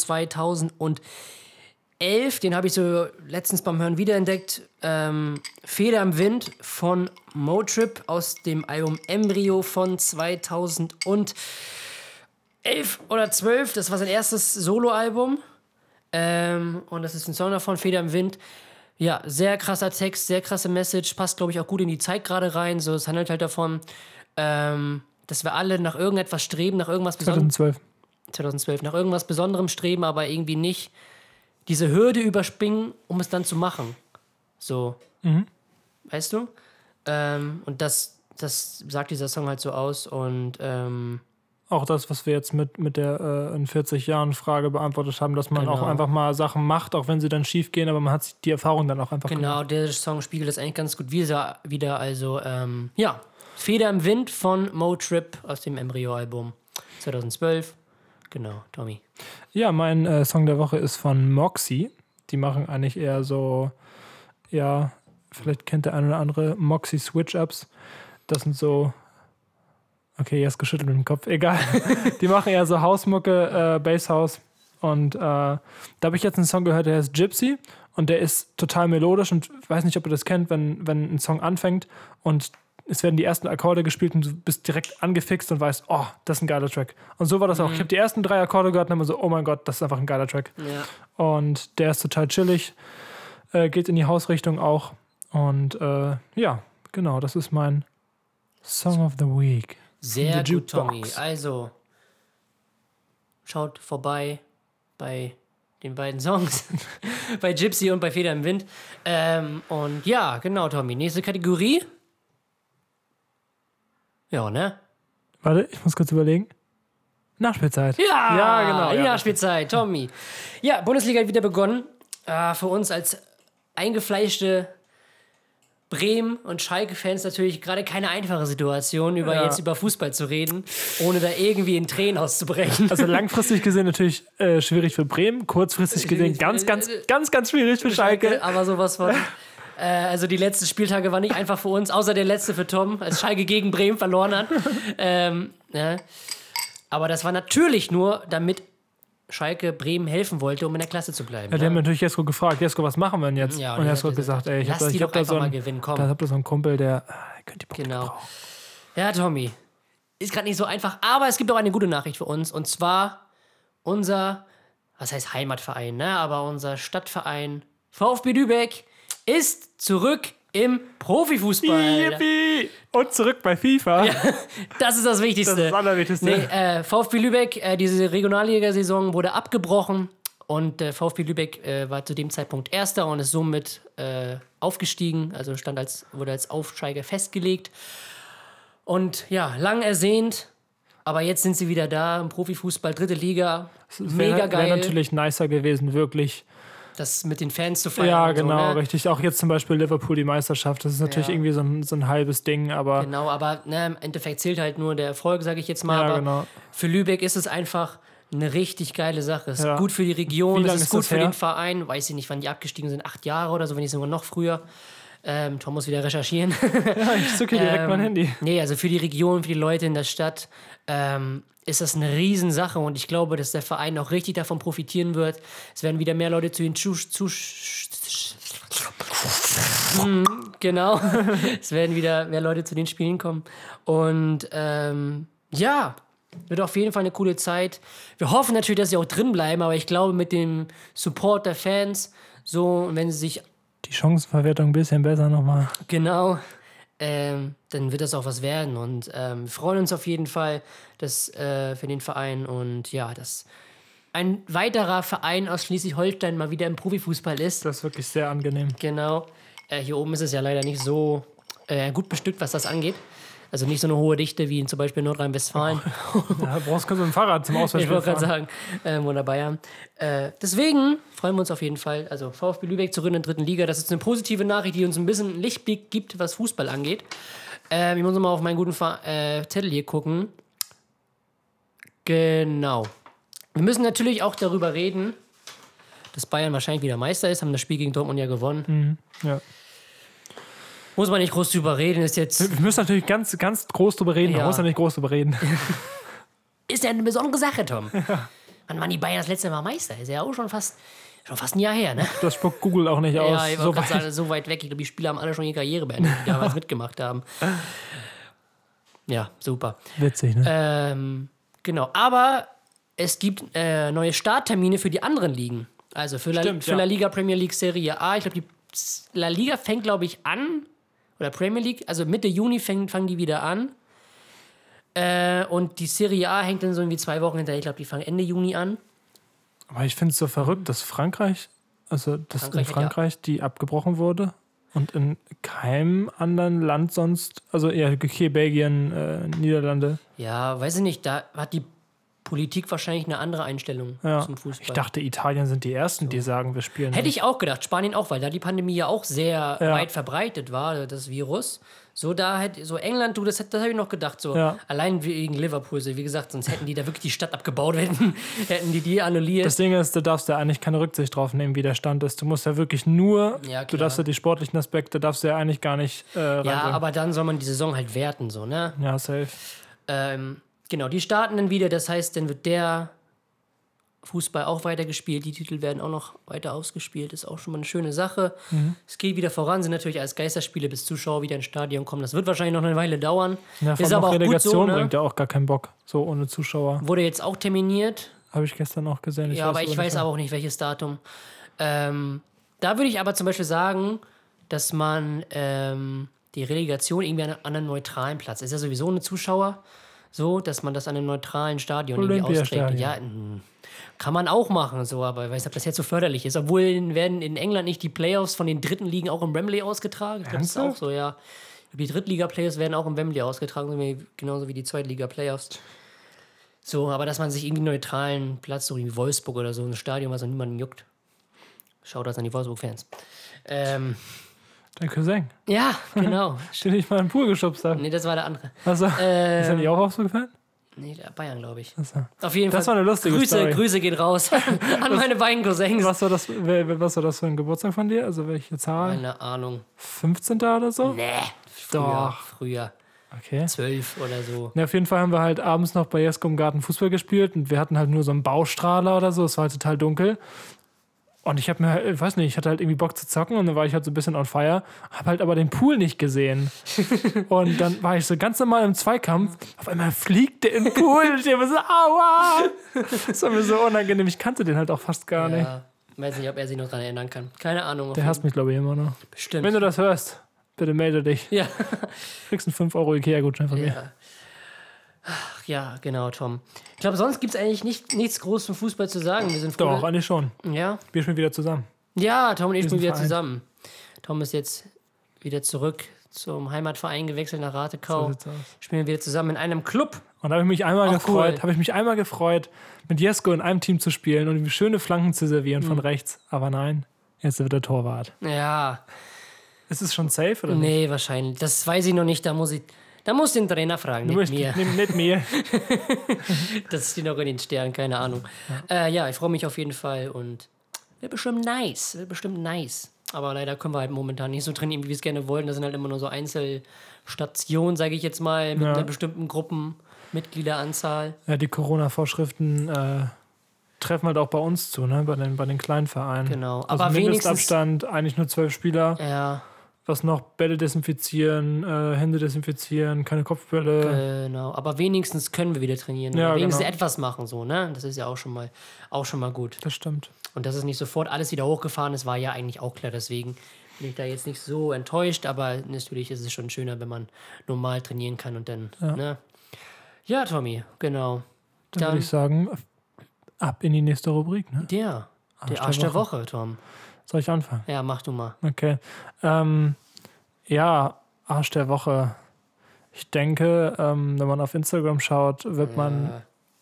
2011. Den habe ich so letztens beim Hören wiederentdeckt. Ähm, Feder im Wind von Motrip aus dem Album Embryo von 2011 oder 12. Das war sein erstes Soloalbum. Ähm, und das ist ein Song davon, Feder im Wind. Ja, sehr krasser Text, sehr krasse Message, passt, glaube ich, auch gut in die Zeit gerade rein. So, es handelt halt davon, ähm, dass wir alle nach irgendetwas streben, nach irgendwas Besonderem. 2012. 2012, nach irgendwas Besonderem streben, aber irgendwie nicht diese Hürde überspringen, um es dann zu machen. So. Weißt du? Ähm, und das, das sagt dieser Song halt so aus und ähm, Auch das, was wir jetzt mit, mit der äh, in 40 Jahren Frage beantwortet haben, dass man Genau. auch einfach mal Sachen macht, auch wenn sie dann schief gehen, aber man hat sich die Erfahrung dann auch einfach gemacht. Genau, der Song spiegelt das eigentlich ganz gut wieder. wieder also, ähm, ja, Feder im Wind von Motrip aus dem Embryo-Album 2012. Genau, Tommy. Ja, mein äh, Song der Woche ist von Moxie. Die machen eigentlich eher so, ja, vielleicht kennt der eine oder andere Moxie Switch-Ups. Das sind so, okay, jetzt geschüttelt mit dem Kopf, egal. Die machen eher so Hausmucke, äh, Basshouse. Und äh, da habe ich jetzt einen Song gehört, der heißt Gypsy. Und der ist total melodisch und weiß nicht, ob ihr das kennt, wenn, wenn ein Song anfängt und es werden die ersten Akkorde gespielt und du bist direkt angefixt und weißt, oh, das ist ein geiler Track. Und so war das auch. Ich habe die ersten drei Akkorde gehört und dann immer so, oh mein Gott, das ist einfach ein geiler Track. Ja. Und der ist total chillig, äh, geht in die Hausrichtung auch. Und äh, ja, genau, das ist mein Song of the Week. Sehr The gut, Tommy. Also, schaut vorbei bei den beiden Songs. bei Gypsy und bei Feder im Wind. Ähm, und ja, genau, Tommy. Nächste Kategorie. Ja, ne? Warte, ich muss kurz überlegen. Nachspielzeit. Ja, Ja, genau, ja. Ja, Spielzeit, Tommy. Ja, Bundesliga hat wieder begonnen. Äh, für uns als eingefleischte Bremen- und Schalke-Fans natürlich gerade keine einfache Situation, über Ja. jetzt über Fußball zu reden, ohne da irgendwie in Tränen auszubrechen. Also langfristig gesehen natürlich äh, schwierig für Bremen, kurzfristig gesehen ganz, ganz, ganz, ganz schwierig für Schalke. Aber sowas von. Äh, also die letzten Spieltage waren nicht einfach für uns, außer der letzte für Tom, als Schalke gegen Bremen verloren hat. ähm, ja. Aber das war natürlich nur, damit Schalke Bremen helfen wollte, um in der Klasse zu bleiben. Ja, die ja. haben natürlich Jesko gefragt, Jesko, was machen wir denn jetzt? Ja, und der Jesko hat hat gesagt, ey, ich habe da, die ich hab da, so einen, gewinnen, komm. da hab da so einen Kumpel, der ah, könnt die Punkte Genau. gebrauchen. Ja, Tommy. Ist gerade nicht so einfach, aber es gibt auch eine gute Nachricht für uns. Und zwar unser, was heißt Heimatverein, ne? Aber unser Stadtverein VfB Lübeck ist zurück im Profifußball. Yippie! Und zurück bei FIFA. Das ist das Wichtigste. Das ist das Allerwichtigste. Nee, äh, VfB Lübeck, äh, diese Regionalliga-Saison wurde abgebrochen und äh, VfB Lübeck äh, war zu dem Zeitpunkt Erster und ist somit äh, aufgestiegen, also stand als, wurde als Aufsteiger festgelegt. Und ja, lang ersehnt, aber jetzt sind sie wieder da im Profifußball, dritte Liga. Mega Wäre geil, wär natürlich nicer gewesen, wirklich. Das mit den Fans zu feiern. Ja, genau, so, ne? richtig. Auch jetzt zum Beispiel Liverpool die Meisterschaft. Das ist natürlich Ja. irgendwie so ein, so ein halbes Ding, aber Genau, aber ne, im Endeffekt zählt halt nur der Erfolg, sage ich jetzt mal. Ja, aber genau. für Lübeck ist es einfach eine richtig geile Sache. Es ist Ja. gut für die Region, es ist ist gut für her? den Verein. Weiß ich nicht, wann die abgestiegen sind. Acht Jahre oder so, wenn nicht sogar noch früher. Ähm, Tom muss wieder recherchieren. ja, ich zücke direkt Ähm, mein Handy. Nee, also für die Region, für die Leute in der Stadt ähm, ist das eine Riesensache und ich glaube, dass der Verein auch richtig davon profitieren wird. Es werden wieder mehr Leute zu ihnen zu. zu Hm, genau. es werden wieder mehr Leute zu den Spielen kommen. Und ähm, ja, wird auf jeden Fall eine coole Zeit. Wir hoffen natürlich, dass sie auch drin bleiben, aber ich glaube, mit dem Support der Fans, so, wenn sie sich Die Chancenverwertung ein bisschen besser nochmal. Genau. Ähm, dann wird das auch was werden. Und ähm, wir freuen uns auf jeden Fall dass, äh, für den Verein. Und ja, dass ein weiterer Verein aus Schleswig-Holstein mal wieder im Profifußball ist. Das ist wirklich sehr angenehm. Genau. Äh, hier oben ist es ja leider nicht so äh, gut bestückt, was das angeht. Also nicht so eine hohe Dichte wie in zum Beispiel Nordrhein-Westfalen. Da brauchst du mit dem Fahrrad zum Ich Auswärtsspiel wollte gerade sagen, ähm, oder Bayern. Äh, deswegen freuen wir uns auf jeden Fall. Also VfB Lübeck zurück in der dritten Liga. Das ist eine positive Nachricht, die uns ein bisschen Lichtblick gibt, was Fußball angeht. Ähm, ich muss mal auf meinen guten Fa äh, Zettel hier gucken. Genau. Wir müssen natürlich auch darüber reden, dass Bayern wahrscheinlich wieder Meister ist, haben das Spiel gegen Dortmund ja gewonnen. Ja. Muss man nicht groß drüber reden, ist jetzt Wir müssen natürlich ganz, ganz groß drüber reden. Ja. Man muss ja nicht groß drüber reden. ist ja eine besondere Sache, Tom. Wann waren die Bayern das letzte Mal Meister? Ist ja auch schon fast, schon fast ein Jahr her, ne? Das spuckt Google auch nicht aus. Ja, ich so weit. gerade sagen, so weit weg. Ich glaube, die Spieler haben alle schon ihre Karriere beendet, die damals mitgemacht haben. Ja, super. Witzig, ne? Ähm, genau, aber es gibt äh, neue Starttermine für die anderen Ligen. Also für, La, Stimmt, für ja. La Liga Premier League Serie A. Ich glaube, die La Liga fängt, glaube ich, an. Oder Premier League. Also Mitte Juni fängt, fangen die wieder an. Äh, und die Serie A hängt dann so irgendwie zwei Wochen hinterher. Ich glaube, die fangen Ende Juni an. Aber ich finde es so verrückt, dass Frankreich, also dass Frankreich in hat ja- Frankreich die abgebrochen wurde und in keinem anderen Land sonst, also eher okay, Belgien, äh, Niederlande. Ja, weiß ich nicht. Da hat die Politik wahrscheinlich eine andere Einstellung Ja. zum Fußball. Ich dachte, Italien sind die Ersten, die sagen, wir spielen. Hätte nicht. ich auch gedacht, Spanien auch, weil da die Pandemie ja auch sehr Ja. weit verbreitet war, das Virus. So, da hätte, so England, du, das, das habe ich noch gedacht. So, Ja. allein wegen Liverpool, so, wie gesagt, sonst hätten die da wirklich die Stadt abgebaut, hätten, hätten die die annulliert. Das Ding ist, du darfst ja eigentlich keine Rücksicht drauf nehmen, wie der Stand ist. Du musst ja wirklich nur, Ja, du darfst ja die sportlichen Aspekte, darfst du ja eigentlich gar nicht äh, ja, aber dann soll man die Saison halt werten, so, ne? Ja, safe. Ähm, genau, die starten dann wieder, das heißt, dann wird der Fußball auch weiter gespielt, die Titel werden auch noch weiter ausgespielt, ist auch schon mal eine schöne Sache. Es geht wieder voran, sind natürlich als Geisterspiele, bis Zuschauer wieder ins Stadion kommen. Das wird wahrscheinlich noch eine Weile dauern. Ja, ist aber auch auch gut Relegation so, ne? bringt ja auch gar keinen Bock, so ohne Zuschauer. Wurde jetzt auch terminiert. Habe ich gestern auch gesehen. ja, aber ich weiß aber auch nicht, welches Datum. Ähm, da würde ich aber zum Beispiel sagen, dass man ähm, die Relegation irgendwie an, an einem neutralen Platz, ist ja sowieso eine Zuschauer, so, dass man das an einem neutralen Stadion irgendwie austrägt. Ja, kann man auch machen, so, aber ich weiß nicht, ob das jetzt so förderlich ist. Obwohl werden in England nicht die Playoffs von den dritten Ligen auch im Wembley ausgetragen. Ich glaube, das ist auch so, ja. Die Drittliga-Playoffs werden auch im Wembley ausgetragen, genauso wie die Zweitliga-Playoffs. So, aber dass man sich irgendwie einen neutralen Platz, so wie Wolfsburg oder so, ein Stadion, was auch niemanden juckt. Schaut das an die Wolfsburg-Fans. Ähm, Dein Cousin, ja, genau. den ich mal in den Pool geschubst habe. nee, das war der andere. Also, ist er Ähm, nicht auch Wolfsburg-Fan? nee, der Bayern, glaube ich. Also. Auf jeden Das Fall. war eine lustige Grüße, Story. Grüße gehen raus an meine beiden Cousins. Was war, das, was war das für ein Geburtstag von dir? Also welche Zahl? Keine Ahnung. 15. oder so? Nee, früher, Doch. früher. Okay. Zwölf oder so. Ja, auf jeden Fall haben wir halt abends noch bei Jesko im Garten Fußball gespielt und wir hatten halt nur so einen Baustrahler oder so, es war halt total dunkel. Und ich habe mir, halt- ich weiß nicht, ich hatte halt irgendwie Bock zu zocken und dann war ich halt so ein bisschen on fire, habe halt aber den Pool nicht gesehen. und dann war ich so ganz normal im Zweikampf, auf einmal fliegt der in den Pool und ich war so, aua! Das war mir so unangenehm, ich kannte den halt auch fast gar nicht. Ja, weiß nicht, ob er sich noch daran erinnern kann. Keine Ahnung. Der hasst mich, glaube ich, immer noch. Bestimmt. Wenn du das hörst, bitte melde dich. ja. Kriegst einen 5 Euro Ikea-Gutschein von mir. Ach, ja, genau, Tom. Ich glaube, sonst gibt es eigentlich nicht, nichts groß zum Fußball zu sagen. Wir sind froh. Doch, eigentlich schon. Ja. Wir spielen wieder zusammen. ja, Tom und ich spielen wieder vereint. zusammen. Tom ist jetzt wieder zurück zum Heimatverein gewechselt nach So Ratekau. aus. Spielen wieder zusammen in einem Club. Und da habe ich mich einmal Ach, gefreut, cool. habe ich mich einmal gefreut, mit Jesko in einem Team zu spielen und ihm schöne Flanken zu servieren Mhm. von rechts. Aber nein, jetzt wird er Torwart. Ja, Ist es schon safe oder nicht? nee, wahrscheinlich. Das weiß ich noch nicht. Da muss ich, da muss den Trainer fragen, Du nicht mir. Nicht, mir. Das steht noch in den Sternen, keine Ahnung. Ja, äh, ja ich freue mich auf jeden Fall und wird bestimmt nice. Wird bestimmt nice. Aber leider können wir halt momentan nicht so trainieren, wie wir es gerne wollten. Das sind halt immer nur so Einzelstationen, sage ich jetzt mal, mit Ja. einer bestimmten Gruppenmitgliederanzahl. Ja, die Corona-Vorschriften äh, treffen halt auch bei uns zu, ne? bei, den, bei den kleinen Vereinen. Genau. Also Aber wenigstens. Mindestabstand, eigentlich nur zwölf Spieler. Ja, Was noch? Bälle desinfizieren, äh, Hände desinfizieren, keine Kopfbälle. genau. Aber wenigstens können wir wieder trainieren. Ja, wenigstens genau. etwas machen, so, ne? Das ist ja auch schon mal, auch schon mal gut. Das stimmt. Und dass es nicht sofort alles wieder hochgefahren ist, war ja eigentlich auch klar. Deswegen bin ich da jetzt nicht so enttäuscht, aber natürlich ist es schon schöner, wenn man normal trainieren kann und dann, ja, ne? Ja, Tommy, genau. Dann, Dann- würde ich sagen, ab in die nächste Rubrik. Ne? Der, der der Arsch der Woche. Woche, Tom. Soll ich anfangen? Ja, mach du mal. Okay. Ähm, ja, Arsch der Woche. Ich denke, ähm, wenn man auf Instagram schaut, wird man Ja.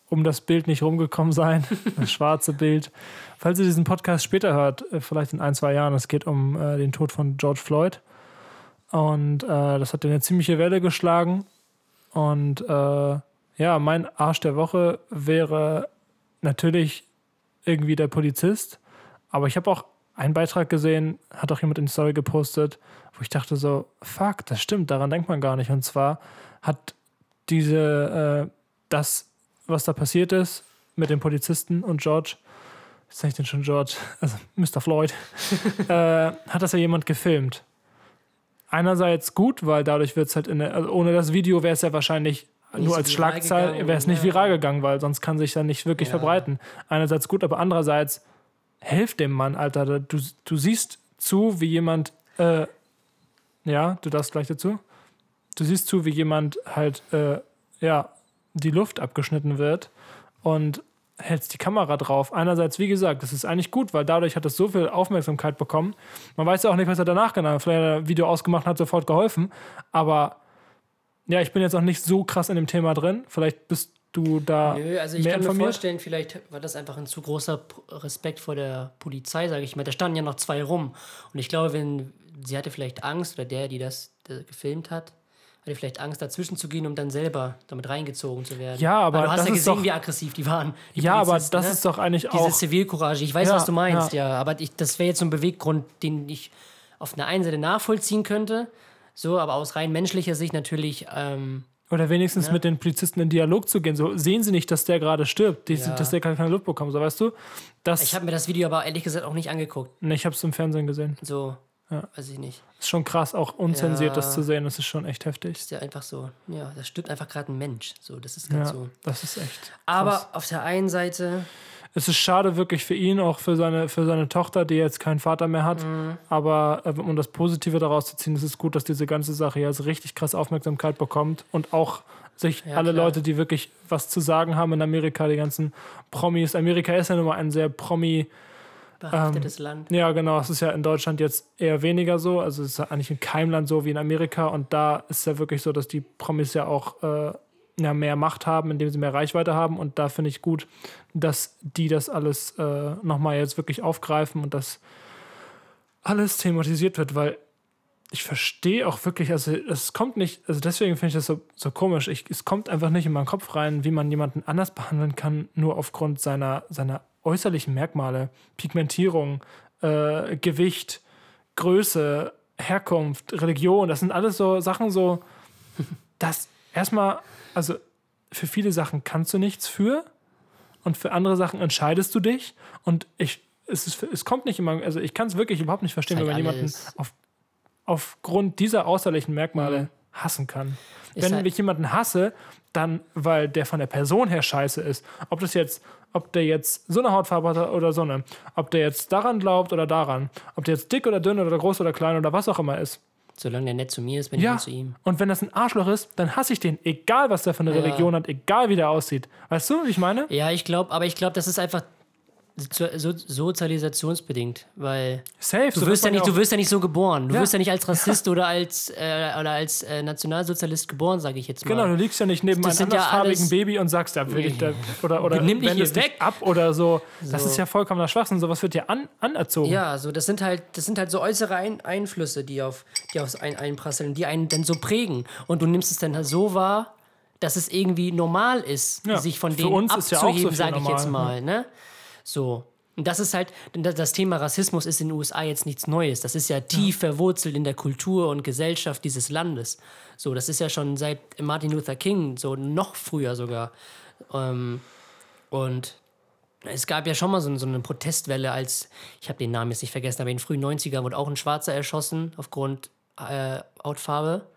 um das Bild nicht rumgekommen sein. Das schwarze Bild. Falls ihr diesen Podcast später hört, äh, vielleicht in ein, zwei Jahren, es geht um äh, den Tod von George Floyd. Und äh, das hat eine ziemliche Welle geschlagen. Und äh, Ja, mein Arsch der Woche wäre natürlich irgendwie der Polizist. Aber ich habe auch einen Beitrag gesehen, hat auch jemand in die Story gepostet, wo ich dachte so, fuck, das stimmt, daran denkt man gar nicht. Und zwar hat diese, äh, das, was da passiert ist mit dem Polizisten und George, was sag ich denn schon George, also Mr. Floyd, äh, hat das ja jemand gefilmt. Einerseits gut, weil dadurch wird es halt in der, also ohne das Video wäre es ja wahrscheinlich Nicht nur als Schlagzeile, gegangen, wäre es nicht viral gegangen, weil sonst kann sich dann nicht wirklich Ja. verbreiten. Einerseits gut, aber andererseits helft dem Mann, Alter. Du, du siehst zu, wie jemand, äh, ja, du darfst gleich dazu. Du siehst zu, wie jemand halt, äh, ja, die Luft abgeschnitten wird und hältst die Kamera drauf. Einerseits, wie gesagt, das ist eigentlich gut, weil dadurch hat es so viel Aufmerksamkeit bekommen. Man weiß ja auch nicht, was er danach getan hat. Vielleicht hat er ein Video ausgemacht und hat sofort geholfen. Aber ja, ich bin jetzt auch nicht so krass in dem Thema drin. Vielleicht bist du da Nö, also ich kann mir vorstellen, vielleicht war das einfach ein zu großer Respekt vor der Polizei, sage ich mal. Da standen ja noch zwei rum. Und ich glaube, wenn sie hatte vielleicht Angst, oder der, die das äh, gefilmt hat, hatte vielleicht Angst, dazwischen zu gehen, um dann selber damit reingezogen zu werden. Ja, aber Weil du hast ja gesehen, doch- wie aggressiv die waren. Die Ja, aber das ne? ist doch eigentlich Diese auch. Zivilcourage. Ich weiß, Ja, was du meinst, ja. ja. Aber ich, das wäre jetzt so ein Beweggrund, den ich auf einer einen Seite nachvollziehen könnte. So, aber aus rein menschlicher Sicht natürlich. Ähm, Oder wenigstens mit den Polizisten in Dialog zu gehen. So sehen sie nicht, dass der gerade stirbt, Ja. dass der gar keine Luft bekommt. So weißt du? Das, ich habe mir das Video aber ehrlich gesagt auch nicht angeguckt. nee, ich habe es im Fernsehen gesehen. So, weiß ich nicht. Ist schon krass, auch unzensiert Ja. das zu sehen. Das ist schon echt heftig. ist ja einfach so, ja, da stirbt einfach gerade ein Mensch. So, das ist ganz Ja, so. das ist echt. Aber krass. auf der einen Seite, es ist schade wirklich für ihn, auch für seine, für seine Tochter, die jetzt keinen Vater mehr hat. Mhm. Aber äh, um das Positive daraus zu ziehen, ist es gut, dass diese ganze Sache jetzt richtig krass Aufmerksamkeit bekommt und auch sich Ja, alle klar. Leute, die wirklich was zu sagen haben in Amerika, die ganzen Promis. Amerika ist ja nun mal ein sehr Promi- behaftetes Land. Ja, genau. Es ist ja in Deutschland jetzt eher weniger so. Also es ist ja eigentlich ein Keimland so wie in Amerika. Und da ist ja wirklich so, dass die Promis ja auch äh, ja, mehr Macht haben, indem sie mehr Reichweite haben. Und da finde ich gut, dass die das alles äh, nochmal jetzt wirklich aufgreifen und dass alles thematisiert wird, weil ich verstehe auch wirklich, also es kommt nicht, also deswegen finde ich das so, so komisch. Ich, es kommt einfach nicht in meinen Kopf rein, wie man jemanden anders behandeln kann, nur aufgrund seiner, seiner äußerlichen Merkmale. Pigmentierung, äh, Gewicht, Größe, Herkunft, Religion, das sind alles so Sachen, so, dass erstmal, also für viele Sachen kannst du nichts für und für andere Sachen entscheidest du dich und ich, es, ist, es kommt nicht immer, also ich kann es wirklich überhaupt nicht verstehen, wenn man jemanden auf, aufgrund dieser äußerlichen Merkmale hassen kann. Ist wenn halt- ich jemanden hasse, dann, weil der von der Person her scheiße ist. Ob das jetzt, ob der jetzt so eine Hautfarbe hat oder so eine, ob der jetzt daran glaubt oder daran, ob der jetzt dick oder dünn oder groß oder klein oder was auch immer ist. Solange der nett zu mir ist, bin ich Ja, nett zu ihm. und wenn das ein Arschloch ist, dann hasse ich den, egal was der für eine Ja. Religion hat, egal wie der aussieht. Weißt du, wie ich meine? Ja, ich glaube, aber ich glaube, das ist einfach so, so, sozialisationsbedingt, weil Safe. du wirst, ja nicht, du wirst ja nicht so geboren. Du Ja. wirst ja nicht als Rassist oder als, äh, oder als äh, Nationalsozialist geboren, sage ich jetzt mal. Genau, du liegst ja nicht neben Das einem ja andersfarbigen alles- Baby und sagst, da will ich da, oder, oder Nimm dich hier weg. ab oder so. Das So. ist ja vollkommener Schwachsinn. Sowas wird dir an, anerzogen. Ja, so das sind halt, das sind halt so äußere Ein Einflüsse, die auf, die auf einen einprasseln, die einen dann so prägen. Und du nimmst es dann halt so wahr, dass es irgendwie normal ist, Ja, sich von für denen ist ja so abzuheben, sage ich jetzt normal, mal. Ne? So. Und das ist halt, das Thema Rassismus ist in den USA jetzt nichts Neues. Das ist ja tief verwurzelt in der Kultur und Gesellschaft dieses Landes. So, das ist ja schon seit Martin Luther King, so noch früher sogar. Ähm, und es gab ja schon mal so, so eine Protestwelle, als, ich habe den Namen jetzt nicht vergessen, aber in den frühen 90ern wurde auch ein Schwarzer erschossen aufgrund äh, Hautfarbe.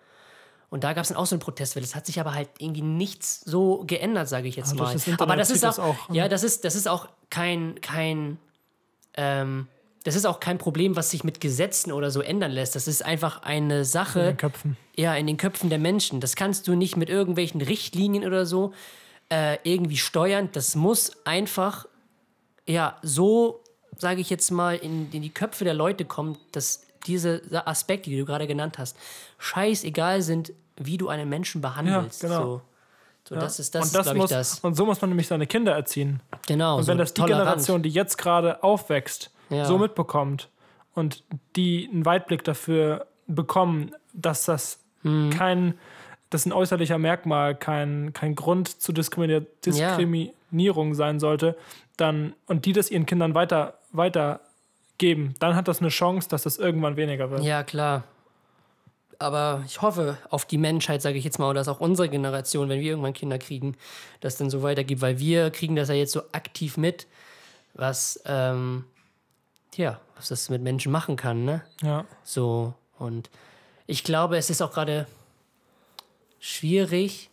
Und da gab es dann auch so eine Protestwelle. Es hat sich aber halt irgendwie nichts so geändert, sage ich jetzt Ah, durch mal. das Aber das ist auch, das auch, ja, das ist, das ist auch kein, kein, ähm, das ist auch kein Problem, was sich mit Gesetzen oder so ändern lässt. Das ist einfach eine Sache, In den Köpfen. ja, in den Köpfen der Menschen. Das kannst du nicht mit irgendwelchen Richtlinien oder so äh, irgendwie steuern. Das muss einfach, ja, so, sage ich jetzt mal, in, in die Köpfe der Leute kommen, dass diese Aspekte, die du gerade genannt hast, scheißegal sind, wie du einen Menschen behandelst. genau. So, so Ja. das ist, das und, ist das glaube ich, das. und so muss man nämlich seine Kinder erziehen. Genau. Und so wenn das die tolerant. Generation, die jetzt gerade aufwächst, Ja. so mitbekommt und die einen Weitblick dafür bekommen, dass das Mhm. kein dass ein äußerlicher Merkmal kein, kein Grund zur Diskrimini Diskriminierung sein sollte, dann und die das ihren Kindern weiter, weitergeben, dann hat das eine Chance, dass das irgendwann weniger wird. Ja, klar. Aber ich hoffe auf die Menschheit, sage ich jetzt mal, oder dass auch unsere Generation, wenn wir irgendwann Kinder kriegen, das dann so weitergibt, weil wir kriegen das ja jetzt so aktiv mit, was, ähm, ja, was das mit Menschen machen kann, ne? Ja. So, und ich glaube, es ist auch gerade schwierig,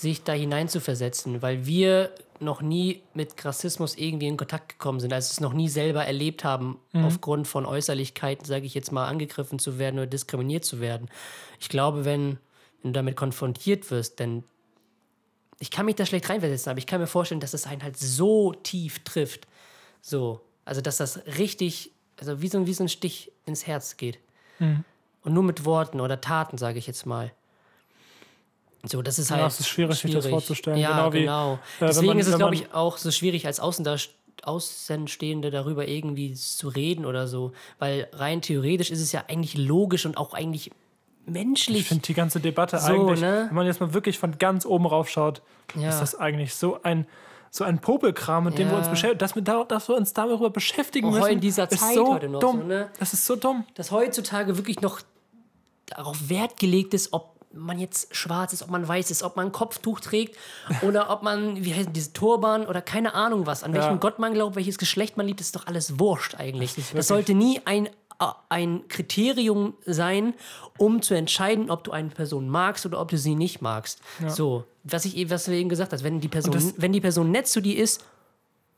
sich da hineinzuversetzen, weil wir noch nie mit Rassismus irgendwie in Kontakt gekommen sind, also es noch nie selber erlebt haben, aufgrund von Äußerlichkeiten, sage ich jetzt mal, angegriffen zu werden oder diskriminiert zu werden. Ich glaube, wenn, wenn du damit konfrontiert wirst, dann ich kann mich da schlecht reinversetzen, aber ich kann mir vorstellen, dass es einen halt so tief trifft. So. Also, dass das richtig, also wie so, ein- wie so ein Stich ins Herz geht. Und nur mit Worten oder Taten, sage ich jetzt mal. So, das ist Ja, halt. es ist schwierig, sich das vorzustellen. Ja, Genau genau. wie, äh, wenn Deswegen man- ist es, glaube ich, auch so schwierig, als Außenstehende darüber irgendwie zu reden oder so. Weil rein theoretisch ist es ja eigentlich logisch und auch eigentlich menschlich. Ich finde die ganze Debatte So, eigentlich, ne? wenn man jetzt mal wirklich von ganz oben rauf schaut, Ja. ist das eigentlich so ein, so ein Popelkram, mit dem wir uns Ja. beschäftigen, dass wir, da, dass wir uns darüber beschäftigen Auch müssen. in dieser ist Zeit so heute noch dumm. so, ne? Das ist so dumm. dass heutzutage wirklich noch darauf Wert gelegt ist, ob man jetzt schwarz ist, ob man weiß ist, ob man ein Kopftuch trägt oder ob man, wie heißt diese Turban oder keine Ahnung was, an welchem Ja. Gott man glaubt, welches Geschlecht man liebt, ist doch alles wurscht eigentlich. Das Das, sollte nie ein, äh, ein Kriterium sein, um zu entscheiden, ob du eine Person magst oder ob du sie nicht magst. So, was ich eben, was wir eben gesagt hast, wenn die Person, wenn die Person nett zu dir ist,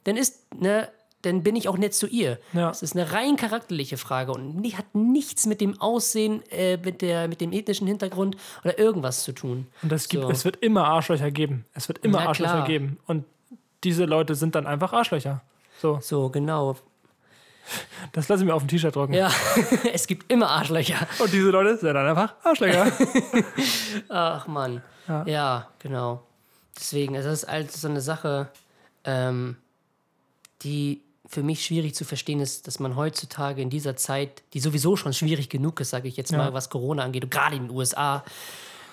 dann ist, ne, dann bin ich auch nett zu ihr. Ja. Das ist eine rein charakterliche Frage und die hat nichts mit dem Aussehen, äh, mit, der, mit dem ethnischen Hintergrund oder irgendwas zu tun. Und es, gibt, So. es wird immer Arschlöcher geben. Es wird immer Na Arschlöcher klar. geben. Und diese Leute sind dann einfach Arschlöcher. So, So, genau. das lasse ich mir auf dem T-Shirt drucken. Ja, es gibt immer Arschlöcher. Und diese Leute sind dann einfach Arschlöcher. Ach Mann. Ja, genau. Deswegen, es ist halt so eine Sache, ähm, die für mich schwierig zu verstehen ist, dass man heutzutage in dieser Zeit, die sowieso schon schwierig genug ist, sage ich jetzt Ja. mal, was Corona angeht, und gerade in den USA,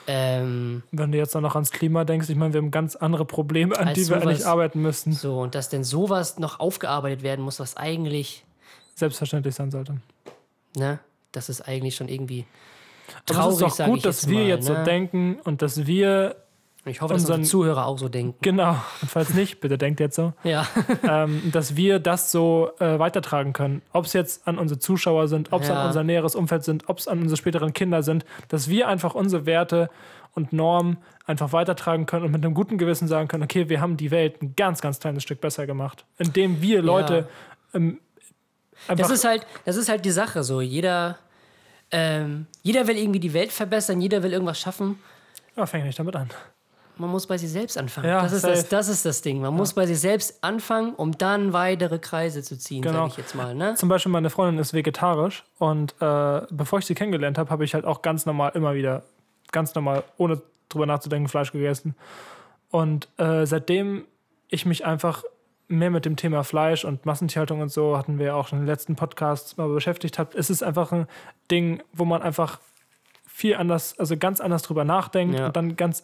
ähm, Wenn du jetzt dann noch ans Klima denkst, ich meine, wir haben ganz andere Probleme, an die wir eigentlich sowas- arbeiten müssten. so, und dass denn sowas noch aufgearbeitet werden muss, was eigentlich, Selbstverständlich sein sollte. ne, das ist eigentlich schon irgendwie Aber traurig, es ist doch gut, dass jetzt wir mal, jetzt ne? so denken und dass wir, ich hoffe, dass unsere Zuhörer auch so denken. genau, und falls nicht, bitte denkt jetzt so, Ja, ähm, dass wir das so äh, weitertragen können. Ob es jetzt an unsere Zuschauer sind, ob es Ja. an unser näheres Umfeld sind, ob es an unsere späteren Kinder sind, dass wir einfach unsere Werte und Normen einfach weitertragen können und mit einem guten Gewissen sagen können, okay, wir haben die Welt ein ganz, ganz kleines Stück besser gemacht, indem wir Leute ähm, einfach das ist halt, das ist halt die Sache so. Jeder, ähm, jeder will irgendwie die Welt verbessern, jeder will irgendwas schaffen. ja, fäng nicht damit an. Man muss bei sich selbst anfangen. Ja, das, ist das, das ist das Ding. Man muss bei sich selbst anfangen, um dann weitere Kreise zu ziehen, Genau. sage ich jetzt mal. Ne? Zum Beispiel meine Freundin ist vegetarisch und äh, bevor ich sie kennengelernt habe, habe ich halt auch ganz normal immer wieder, ganz normal, ohne drüber nachzudenken, Fleisch gegessen. Und äh, seitdem ich mich einfach mehr mit dem Thema Fleisch und Massentierhaltung und so, hatten wir auch schon in den letzten Podcasts mal beschäftigt habe, ist es einfach ein Ding, wo man einfach viel anders, also ganz anders drüber nachdenkt Ja. und dann ganz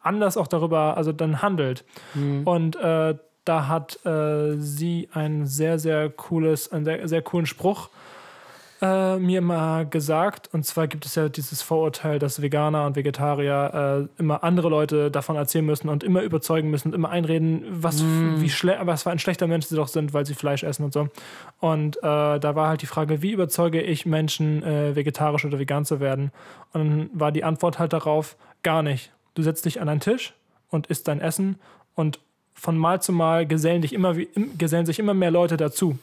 anders auch darüber, also dann handelt. Und äh, da hat äh, sie ein sehr, sehr cooles, einen sehr, sehr coolen Spruch äh, mir mal gesagt. Und zwar gibt es ja dieses Vorurteil, dass Veganer und Vegetarier äh, immer andere Leute davon erzählen müssen und immer überzeugen müssen und immer einreden, was, wie schle was für ein schlechter Mensch sie doch sind, weil sie Fleisch essen und so. Und äh, da war halt die Frage, wie überzeuge ich Menschen, äh, vegetarisch oder vegan zu werden? Und dann war die Antwort halt darauf, gar nicht. Du setzt dich an einen Tisch und isst dein Essen und von Mal zu Mal gesellen, dich immer, gesellen sich immer mehr Leute dazu.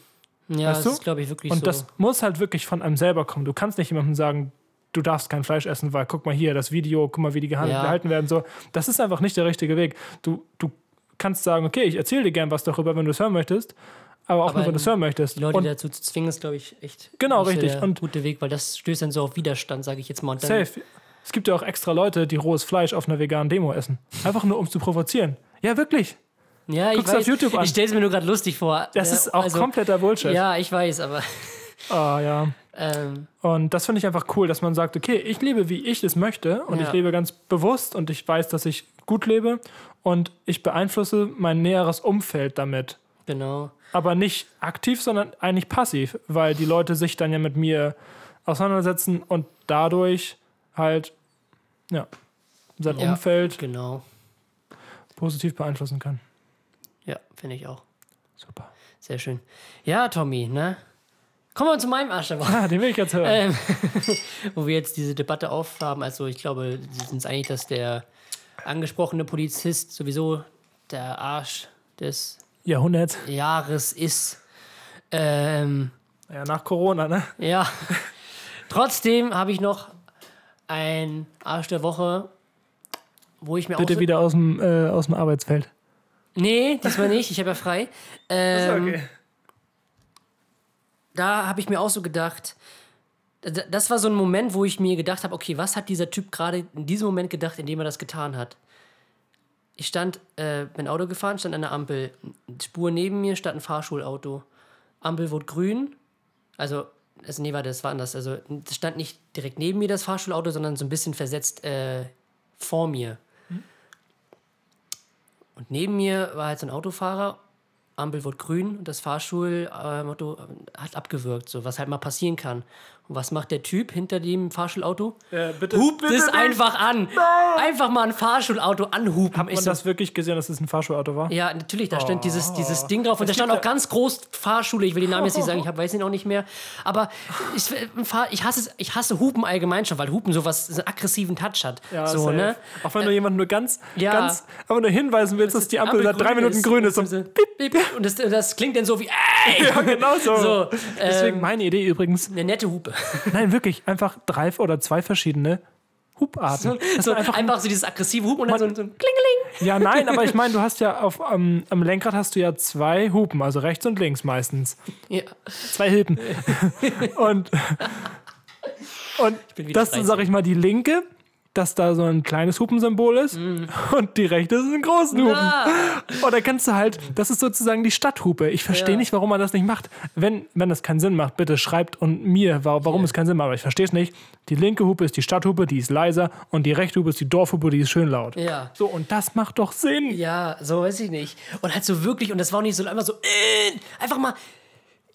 Ja, Weißt das du? ist, glaube ich, wirklich Und so. das muss halt wirklich von einem selber kommen. Du kannst nicht jemandem sagen, du darfst kein Fleisch essen, weil guck mal hier, das Video, guck mal, wie die gehandelt, Ja. gehalten werden. So, das ist einfach nicht der richtige Weg. Du, du kannst sagen, okay, ich erzähle dir gern was darüber, wenn du es hören möchtest, aber auch Aber nur, wenn du es hören möchtest. die Leute Und dazu zu zwingen, ist, glaube ich, echt Genau, richtig. der Und- gute Weg, weil das stößt dann so auf Widerstand, sage ich jetzt mal. Und safe. Es gibt ja auch extra Leute, die rohes Fleisch auf einer veganen Demo essen. Einfach nur, um zu provozieren. Ja, wirklich. Ja, ich Guck's auf weiß. YouTube an. Ich stelle es mir nur gerade lustig vor. Das Ja, ist auch also, kompletter Bullshit. Ja, ich weiß, aber Ah, ja. Ähm, Und das finde ich einfach cool, dass man sagt, okay, ich lebe, wie ich es möchte und Ja. ich lebe ganz bewusst und ich weiß, dass ich gut lebe und ich beeinflusse mein näheres Umfeld damit. genau. Aber nicht aktiv, sondern eigentlich passiv, weil die Leute sich dann ja mit mir auseinandersetzen und dadurch halt ja, sein Ja. Umfeld Genau. positiv beeinflussen kann. Ja, finde ich auch. Super. Sehr schön. Ja, Tommy, ne? Kommen wir zu meinem Arsch der Woche. Ah, den will ich jetzt hören. Ähm, wo wir jetzt diese Debatte aufhaben. Also ich glaube, sie sind es eigentlich, dass der angesprochene Polizist sowieso der Arsch des Jahrhundert. Jahres ist. Ähm, Ja, nach Corona, ne? ja. Trotzdem habe ich noch ein Arsch der Woche, wo ich mir auch Bitte so, wieder aus dem, äh, aus dem Arbeitsfeld. Nee, diesmal nicht. Ich habe ja frei. Ähm, da habe ich mir auch so gedacht, das war so ein Moment, wo ich mir gedacht habe, okay, was hat dieser Typ gerade in diesem Moment gedacht, in dem er das getan hat? Ich stand, äh, bin Auto gefahren, stand an der Ampel. Spur neben mir stand ein Fahrschulauto. Ampel wurde grün. Also, also nee, warte, das war anders. Also, es stand nicht direkt neben mir das Fahrschulauto, sondern so ein bisschen versetzt äh, vor mir. Und neben mir war halt so ein Autofahrer, Ampel wurde grün und das Fahrschulauto hat abgewürgt, so was halt mal passieren kann. Und was macht der Typ hinter dem Fahrschulauto? Äh, bitte, Hupt bitte es nicht. einfach an. Einfach mal ein Fahrschulauto anhupen. Hat Ich man so, das wirklich gesehen, dass es ein Fahrschulauto war? ja, natürlich, da stand dieses, dieses Ding drauf und da Es stand gibt auch ganz groß Fahrschule. Ich will den Namen jetzt nicht sagen, ich hab, weiß ihn auch nicht mehr. Aber ich, Fahr- ich, hasse, ich hasse Hupen allgemein schon, weil Hupen sowas, so einen aggressiven Touch hat. so, safe. ne? Auch wenn du jemanden nur ganz, ja. ganz, aber nur hinweisen willst, dass die Ampel seit drei Minuten grün ist. Und So, piep. Und das, das klingt dann so wie, ey! ja, genau so. So, Deswegen ähm, meine Idee übrigens, eine nette Hupe. Nein, wirklich, einfach drei oder zwei verschiedene Huparten. Das So, ist einfach, einfach, so dieses aggressive Hupen und dann so, ein- so ein Klingeling. ja, nein, aber ich meine, du hast ja auf, am am Lenkrad hast du ja zwei Hupen, also rechts und links meistens. Ja. Zwei Hilfen. und und das ist, 30. sag ich mal, die linke, dass da so ein kleines Hupensymbol ist. Und die rechte ist ein großen Hupen. Und da kannst du halt, das ist sozusagen die Stadthupe. Ich verstehe Ja. nicht, warum man das nicht macht. Wenn, wenn das keinen Sinn macht, bitte schreibt und mir, wa- warum es keinen Sinn macht. Aber ich verstehe es nicht. Die linke Hupe ist die Stadthupe, die ist leiser. Und die rechte Hupe ist die Dorfhupe, die ist schön laut. ja. So, und das macht doch Sinn. Ja, so weiß ich nicht. Und halt so wirklich, und das war auch nicht so einfach so, äh, einfach mal.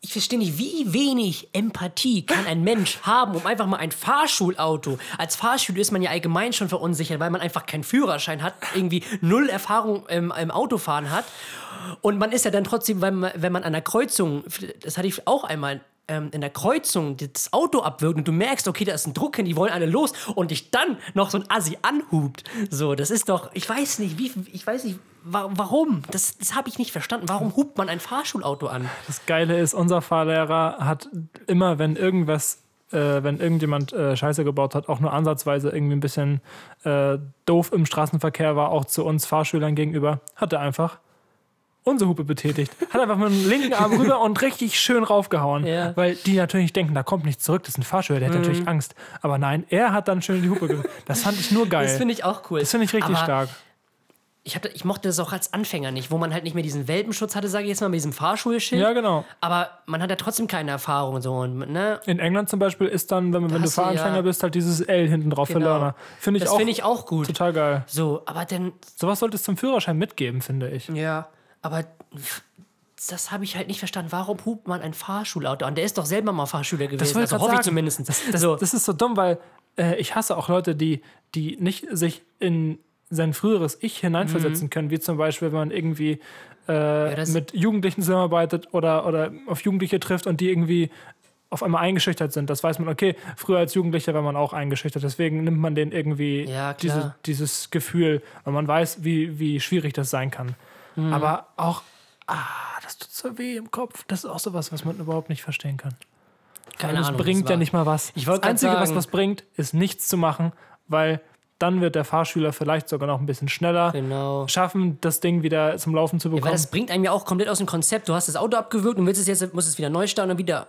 Ich verstehe nicht, wie wenig Empathie kann ein Mensch haben, um einfach mal ein Fahrschulauto. Als Fahrschüler ist man ja allgemein schon verunsichert, weil man einfach keinen Führerschein hat, irgendwie null Erfahrung im, im Autofahren hat. Und man ist ja dann trotzdem, wenn man, wenn man an der Kreuzung, das hatte ich auch einmal, ähm, in der Kreuzung das Auto abwirkt und du merkst, okay, da ist ein Druck hin, die wollen alle los und dich dann noch so ein Assi anhubt. So, das ist doch, ich weiß nicht, wie, ich weiß nicht, wa warum? Das, das habe ich nicht verstanden. Warum hupt man ein Fahrschulauto an? Das Geile ist, unser Fahrlehrer hat immer, wenn irgendwas, äh, wenn irgendjemand äh, Scheiße gebaut hat, auch nur ansatzweise irgendwie ein bisschen äh, doof im Straßenverkehr war, auch zu uns Fahrschülern gegenüber, hat er einfach unsere Hupe betätigt. Hat einfach mit dem linken Arm rüber und richtig schön raufgehauen. Ja. Weil die natürlich denken, da kommt nichts zurück, das ist ein Fahrschüler, der hat natürlich Angst. Aber nein, er hat dann schön die Hupe ge Das fand ich nur geil. Das finde ich auch cool. Das finde ich richtig Aber stark. Ich, hatte, ich mochte das auch als Anfänger nicht, wo man halt nicht mehr diesen Welpenschutz hatte, sage ich jetzt mal, mit diesem Fahrschulschild. Ja, genau. Aber man hat ja trotzdem keine Erfahrung so. Und, ne? In England zum Beispiel ist dann, wenn, wenn du Fahranfänger ja- bist, halt dieses L hinten drauf für Genau. Learner. Finde ich, Das finde ich auch gut. total geil. So, aber dann, Sowas sollte es zum Führerschein mitgeben, finde ich. ja, aber das habe ich halt nicht verstanden. Warum hupt man ein Fahrschulauto an? Der ist doch selber mal Fahrschüler gewesen. ich Also hoffe ich sagen. zumindest. Das, so. das ist so dumm, weil äh, ich hasse auch Leute, die, die nicht sich in sein früheres Ich hineinversetzen können, wie zum Beispiel, wenn man irgendwie äh, das- mit Jugendlichen zusammenarbeitet oder, oder auf Jugendliche trifft und die irgendwie auf einmal eingeschüchtert sind. Das weiß man, okay, früher als Jugendlicher war man auch eingeschüchtert, deswegen nimmt man den irgendwie Ja, diese, dieses Gefühl, weil man weiß, wie, wie schwierig das sein kann. Mhm. Aber auch, ah, das tut so weh im Kopf. Das ist auch sowas, was man überhaupt nicht verstehen kann. keine das Ahnung. bringt das ja nicht mal was. Das Einzige, was sagen- was bringt, ist nichts zu machen, weil dann wird der Fahrschüler vielleicht sogar noch ein bisschen schneller Genau. schaffen, das Ding wieder zum Laufen zu Weil bekommen. das bringt einem ja auch komplett aus dem Konzept. Du hast das Auto abgewürgt und willst es jetzt, musst es wieder neu starten und wieder.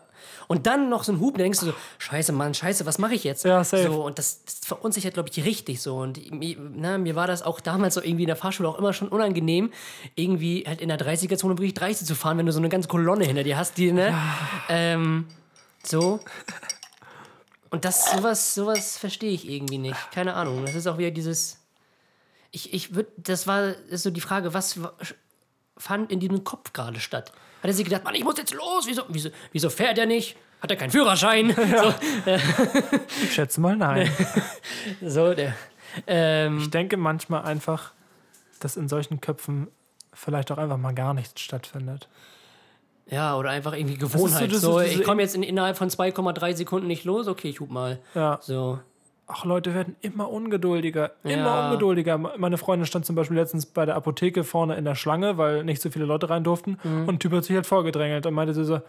Und dann noch so ein Hub, da denkst du so, scheiße, Mann, scheiße, was mache ich jetzt? Ja, safe. So, und das, das verunsichert, glaube ich, richtig so. Und mir, na, mir war das auch damals so irgendwie in der Fahrschule auch immer schon unangenehm, irgendwie halt in der 30er-Zone wirklich 30 zu fahren, wenn du so eine ganze Kolonne hinter dir hast, die, ne? Ähm, so. Und das, sowas, sowas verstehe ich irgendwie nicht. Keine Ahnung. Das ist auch wieder dieses. Ich, ich würde, das war ist so die Frage, was wa- fand in diesem Kopf gerade statt? Hat er sich gedacht, Mann, ich muss jetzt los? Wieso, wieso, wieso fährt er nicht? Hat er keinen Führerschein? Ich schätze mal nein. So, so der. Ähm, Ich denke manchmal einfach, dass in solchen Köpfen vielleicht auch einfach mal gar nichts stattfindet. Ja, oder einfach irgendwie Gewohnheit. das ist so, diese- ich komme jetzt in, innerhalb von 2,3 Sekunden nicht los. Okay, ich hub mal. Ja. So. Ach, Leute werden immer ungeduldiger. Immer Ja. ungeduldiger. Meine Freundin stand zum Beispiel letztens bei der Apotheke vorne in der Schlange, weil nicht so viele Leute rein durften. Mhm. Und ein Typ hat sich halt vorgedrängelt und meinte so,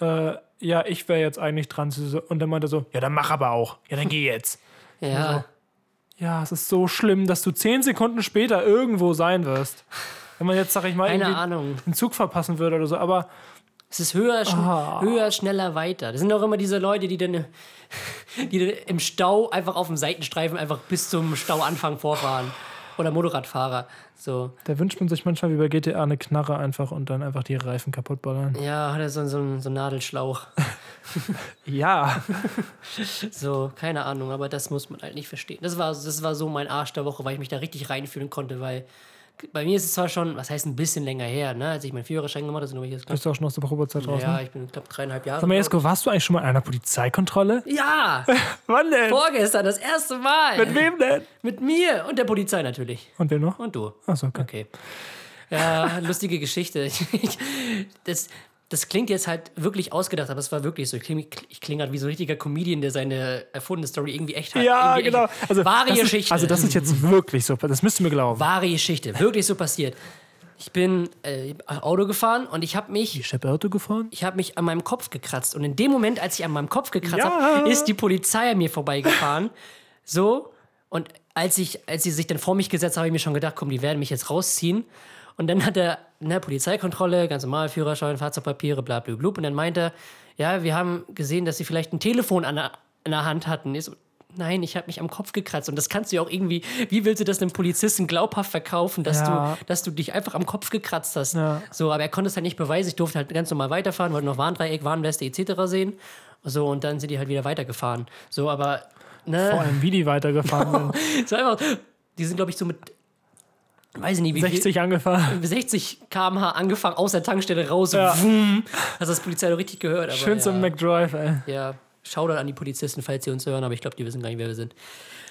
äh, ja, ich wäre jetzt eigentlich dran. So- Und dann meinte er so, ja, dann mach aber auch. Ja, dann geh jetzt. Ja. Ja, es ist so schlimm, dass du zehn Sekunden später irgendwo sein wirst. Wenn man jetzt, sag ich mal, einen Zug verpassen würde oder so. Aber Es ist höher, schn Ah. höher, schneller, weiter. Das sind auch immer diese Leute, die dann, die dann im Stau einfach auf dem Seitenstreifen einfach bis zum Stauanfang vorfahren. Oder Motorradfahrer. So. da wünscht man sich manchmal wie bei GTA eine Knarre einfach und dann einfach die Reifen kaputt ballern. Ja, hat er so, so, so einen Nadelschlauch. Ja. So, keine Ahnung, aber das muss man halt nicht verstehen. Das war, das war so mein Arsch der Woche, weil ich mich da richtig reinfühlen konnte, weil bei mir ist es zwar schon, was heißt ein bisschen länger her, ne, als ich meinen Führerschein gemacht habe, knapp, Bist du auch schon aus der Probezeit raus? ja, ne? ich bin knapp dreieinhalb Jahre. Sag mal, Jesko, warst du eigentlich schon mal in einer Polizeikontrolle? ja, Wann denn? vorgestern, das erste Mal. Mit wem denn? Mit mir und der Polizei natürlich. Und wem noch? Und du. Achso, okay. Okay. Ja, lustige Geschichte. Ich- Das, das klingt jetzt halt wirklich ausgedacht, aber es war wirklich so. Ich klinge kling halt wie so ein richtiger Comedian, der seine erfundene Story irgendwie echt hat. Ja, irgendwie genau. Echt. Also, Wahre das ist, Geschichte. also das ist jetzt wirklich so. Das müsst ihr mir glauben. Wahre Geschichte. Wirklich so passiert. Ich bin äh, Auto gefahren und ich habe mich Ich habe Auto gefahren. ich habe mich an meinem Kopf gekratzt. Und in dem Moment, als ich an meinem Kopf gekratzt Ja. habe, ist die Polizei an mir vorbeigefahren. so. Und als, ich, als sie sich dann vor mich gesetzt haben, habe ich mir schon gedacht, komm, die werden mich jetzt rausziehen. Und dann hat er eine Polizeikontrolle, ganz normal, Führerschein, Fahrzeugpapiere, bla, bla, bla. Und dann meinte er, ja, wir haben gesehen, dass sie vielleicht ein Telefon an der, an der Hand hatten. Ich so, Nein, ich habe mich am Kopf gekratzt. Und das kannst du ja auch irgendwie, wie willst du das einem Polizisten glaubhaft verkaufen, dass, Ja. du, dass du dich einfach am Kopf gekratzt hast? Ja. So, aber er konnte es halt nicht beweisen. Ich durfte halt ganz normal weiterfahren, wollte noch Warndreieck, Warnweste etc. sehen. So, und dann sind die halt wieder weitergefahren. So, aber, Vor ne? allem, wie die weitergefahren sind. So einfach, die sind, glaube ich, so mit, weiß ich nicht, wie 60 angefahren. viel, 60 km/h angefangen, aus der Tankstelle raus. Ja. Wumm. Hast das Polizei doch richtig gehört. Schön ja, zum McDrive, ey. Ja, Shoutout an die Polizisten, falls sie uns hören, aber ich glaube, die wissen gar nicht, wer wir sind.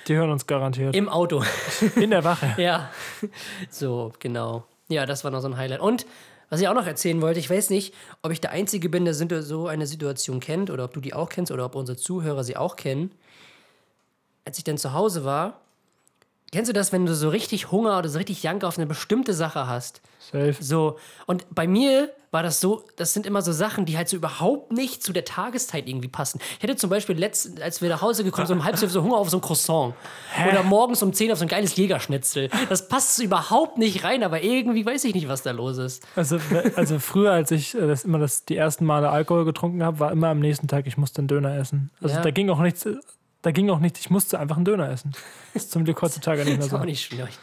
Die hören uns garantiert. Im Auto. In der Wache. Ja, so, genau. Ja, das war noch so ein Highlight. Und was ich auch noch erzählen wollte, ich weiß nicht, ob ich der Einzige bin, der so eine Situation kennt oder ob du die auch kennst oder ob unsere Zuhörer sie auch kennen. Als ich dann zu Hause war, kennst du das, wenn du so richtig Hunger oder so richtig Jank auf eine bestimmte Sache hast? Safe. So, und bei mir war das so, das sind immer so Sachen, die halt so überhaupt nicht zu der Tageszeit irgendwie passen. Ich hätte zum Beispiel letztens, als wir nach Hause gekommen sind, um halb zwölf so Hunger auf so ein Croissant. Oder morgens um zehn auf so ein geiles Jägerschnitzel. Das passt so überhaupt nicht rein, aber irgendwie weiß ich nicht, was da los ist. Also, also früher, als ich äh, das immer das, die ersten Male Alkohol getrunken habe, war immer am nächsten Tag, ich musste einen Döner essen. Also Ja. da ging auch nichts, da ging auch nichts, ich musste einfach einen Döner essen. Das ist zum Glück heutzutage nicht mehr Das ist auch so. nicht schwierig.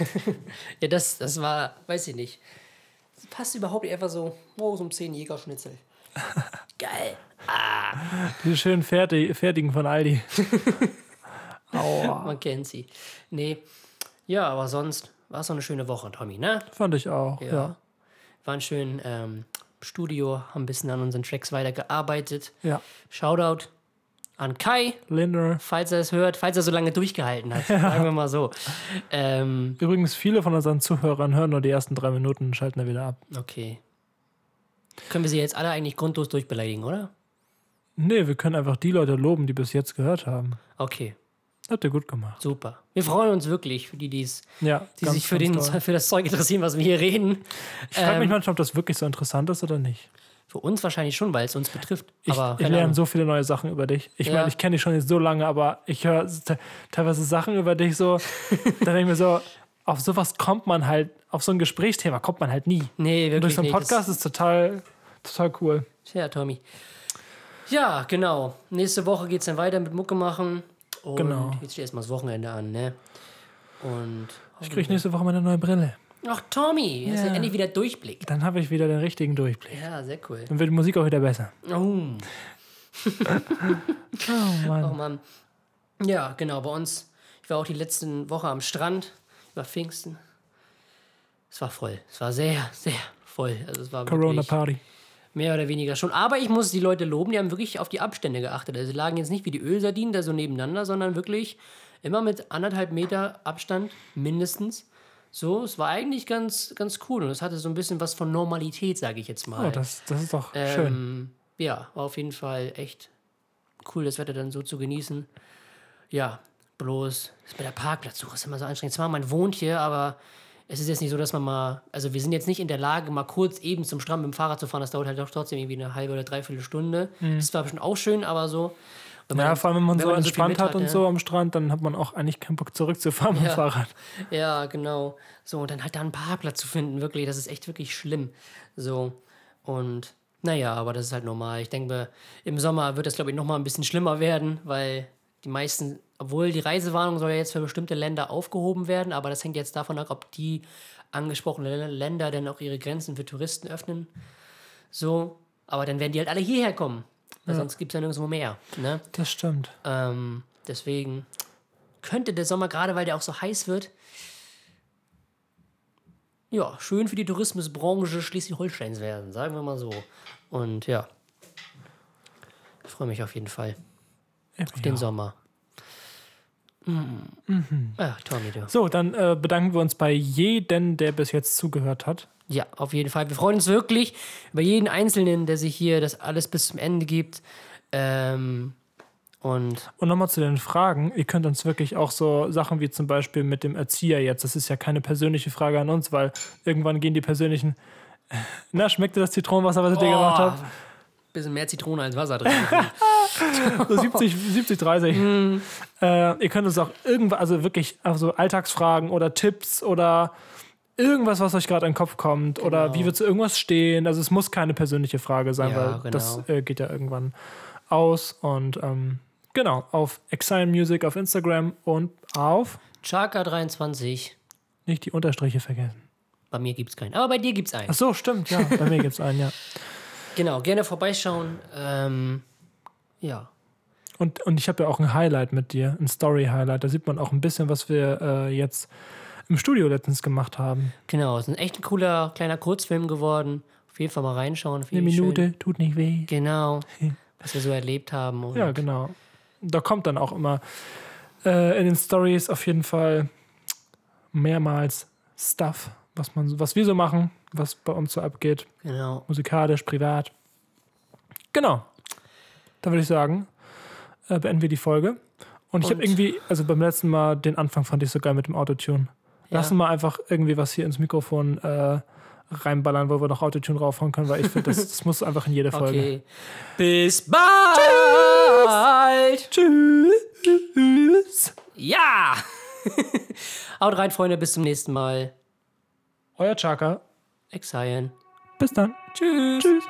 ja, das, das war, weiß ich nicht. Das passt überhaupt nicht einfach so, morgens um zehn Jägerschnitzel. Geil. Diese schönen Fertig, Fertigen von Aldi. Aua. Man kennt sie. Nee. Ja, aber sonst war es doch eine schöne Woche, Tommy, ne? Fand ich auch, ja. Ja. Waren schön ähm, Studio, haben ein bisschen an unseren Tracks weitergearbeitet. Ja. Shoutout an Kai, Linder. falls er es hört, falls er so lange durchgehalten hat. Sagen wir mal so. Ähm, Übrigens, viele von unseren Zuhörern hören nur die ersten drei Minuten und schalten dann wieder ab. okay. Können wir sie jetzt alle eigentlich grundlos durchbeleidigen, oder? Nee, wir können einfach die Leute loben, die bis jetzt gehört haben. Okay, Habt ihr gut gemacht. super. Wir freuen uns wirklich für die, die's, Ja, die ganz, sich für, den, toll. für das Zeug interessieren, was wir hier reden. Ich frage mich Ähm, manchmal, ob das wirklich so interessant ist oder nicht. Für uns wahrscheinlich schon, weil es uns betrifft. Ich, Aber ich lerne so viele neue Sachen über dich. Ich Ja. meine, ich kenne dich schon jetzt so lange, aber ich höre te- teilweise Sachen über dich so. da denke ich mir so, auf sowas kommt man halt, auf so ein Gesprächsthema kommt man halt nie. Nee, wirklich Durch so einen. Podcast ist total, total cool. Tja, Tommy. Ja, genau. Nächste Woche geht es dann weiter mit Mucke machen. Und Genau. jetzt steht erstmal das Wochenende an, ne? Und. Ich kriege nächste Woche meine neue Brille. Ach, Tommy, du Ja. endlich wieder Durchblick. Dann habe ich wieder den richtigen Durchblick. Ja, sehr cool. Dann wird die Musik auch wieder besser. Oh. Oh Mann. Oh Mann. Ja, genau, bei uns. Ich war auch die letzten Woche am Strand über Pfingsten. Es war voll. Es war sehr, sehr voll. Also es war Corona Party. mehr oder weniger schon. Aber ich muss die Leute loben, die haben wirklich auf die Abstände geachtet. Also sie lagen jetzt nicht wie die Ölsardinen da so nebeneinander, sondern wirklich immer mit anderthalb Meter Abstand mindestens. So, es war eigentlich ganz, ganz cool und es hatte so ein bisschen was von Normalität, sage ich jetzt mal. Oh, das, das ist doch schön. Ähm, ja, war auf jeden Fall echt cool, das Wetter dann so zu genießen. Ja, bloß ist bei der Parkplatzsuche ist immer so anstrengend. Zwar, man wohnt hier, aber es ist jetzt nicht so, dass man mal, also wir sind jetzt nicht in der Lage, mal kurz eben zum Strand mit dem Fahrrad zu fahren. Das dauert halt doch trotzdem irgendwie eine halbe oder dreiviertel Stunde. Das war bestimmt auch schön, aber so. Wenn man. Ja, vor allem, wenn man so dann viel entspannt mit hat und ja. so am Strand, dann hat man auch eigentlich keinen Bock zurückzufahren mit dem Ja. Fahrrad. Ja, genau. So, und dann halt da einen Parkplatz zu finden, wirklich, das ist echt wirklich schlimm. So, und naja, aber das ist halt normal. Ich denke, im Sommer wird das, glaube ich, nochmal ein bisschen schlimmer werden, weil die meisten, obwohl die Reisewarnung soll ja jetzt für bestimmte Länder aufgehoben werden, aber das hängt jetzt davon ab, ob die angesprochenen Länder dann auch ihre Grenzen für Touristen öffnen. So, aber dann werden die halt alle hierher kommen, weil sonst gibt es ja nirgendwo mehr. Ne? Das stimmt. Ähm, deswegen könnte der Sommer, gerade weil der auch so heiß wird, ja, schön für die Tourismusbranche Schleswig-Holsteins werden, sagen wir mal so. Und ja, ich freue mich auf jeden Fall auf den Sommer. Mhm. Ach, Tommy, du. So, dann äh, bedanken wir uns bei jedem, der bis jetzt zugehört hat. Ja, auf jeden Fall. Wir freuen uns wirklich über jeden Einzelnen, der sich hier das alles bis zum Ende gibt. Ähm, und Und nochmal zu den Fragen. Ihr könnt uns wirklich auch so Sachen wie zum Beispiel mit dem Erzieher jetzt, das ist ja keine persönliche Frage an uns, weil irgendwann gehen die persönlichen. Na, schmeckt dir das Zitronenwasser, was ich dir gemacht habe? bisschen mehr Zitrone als Wasser drin. So 70, 70 30. Mhm. Äh, ihr könnt uns auch irgendwas, also wirklich also Alltagsfragen oder Tipps oder irgendwas, was euch gerade in den Kopf kommt oder Genau. wie wird zu irgendwas stehen. Also es muss keine persönliche Frage sein, Ja, weil das genau. äh, geht ja irgendwann aus. Und ähm, genau, auf Exile Music auf Instagram und auf, Chaka23. nicht die Unterstriche vergessen. Bei mir gibt es keinen. Aber bei dir gibt es einen. Ach so, stimmt, ja, bei mir gibt es einen, ja. Genau, gerne vorbeischauen. Ähm, ja. Und, und ich habe ja auch ein Highlight mit dir, ein Story-Highlight. Da sieht man auch ein bisschen, was wir äh, jetzt im Studio letztens gemacht haben. Genau, es ist ein echt ein cooler kleiner Kurzfilm geworden. Auf jeden Fall mal reinschauen. Eine Minute, Schön. tut nicht weh. Genau. Was wir so erlebt haben. Ja, genau. Da kommt dann auch immer äh, in den Stories auf jeden Fall mehrmals Stuff, was, man, was wir so machen, was bei uns so abgeht, genau. musikalisch, privat. Genau. Dann würde ich sagen, äh, beenden wir die Folge. Und ich habe irgendwie, also beim letzten Mal, den Anfang fand ich so geil mit dem Autotune. Ja. Lassen wir einfach irgendwie was hier ins Mikrofon äh, reinballern, wo wir noch Autotune raufhauen können, weil ich finde, das, das muss einfach in jede Folge. Okay. Bis bald. Tschüss. Ja. Haut rein, Freunde. Bis zum nächsten Mal. Euer Chaka. Exile. Bis dann. Tschüss. Tschüss.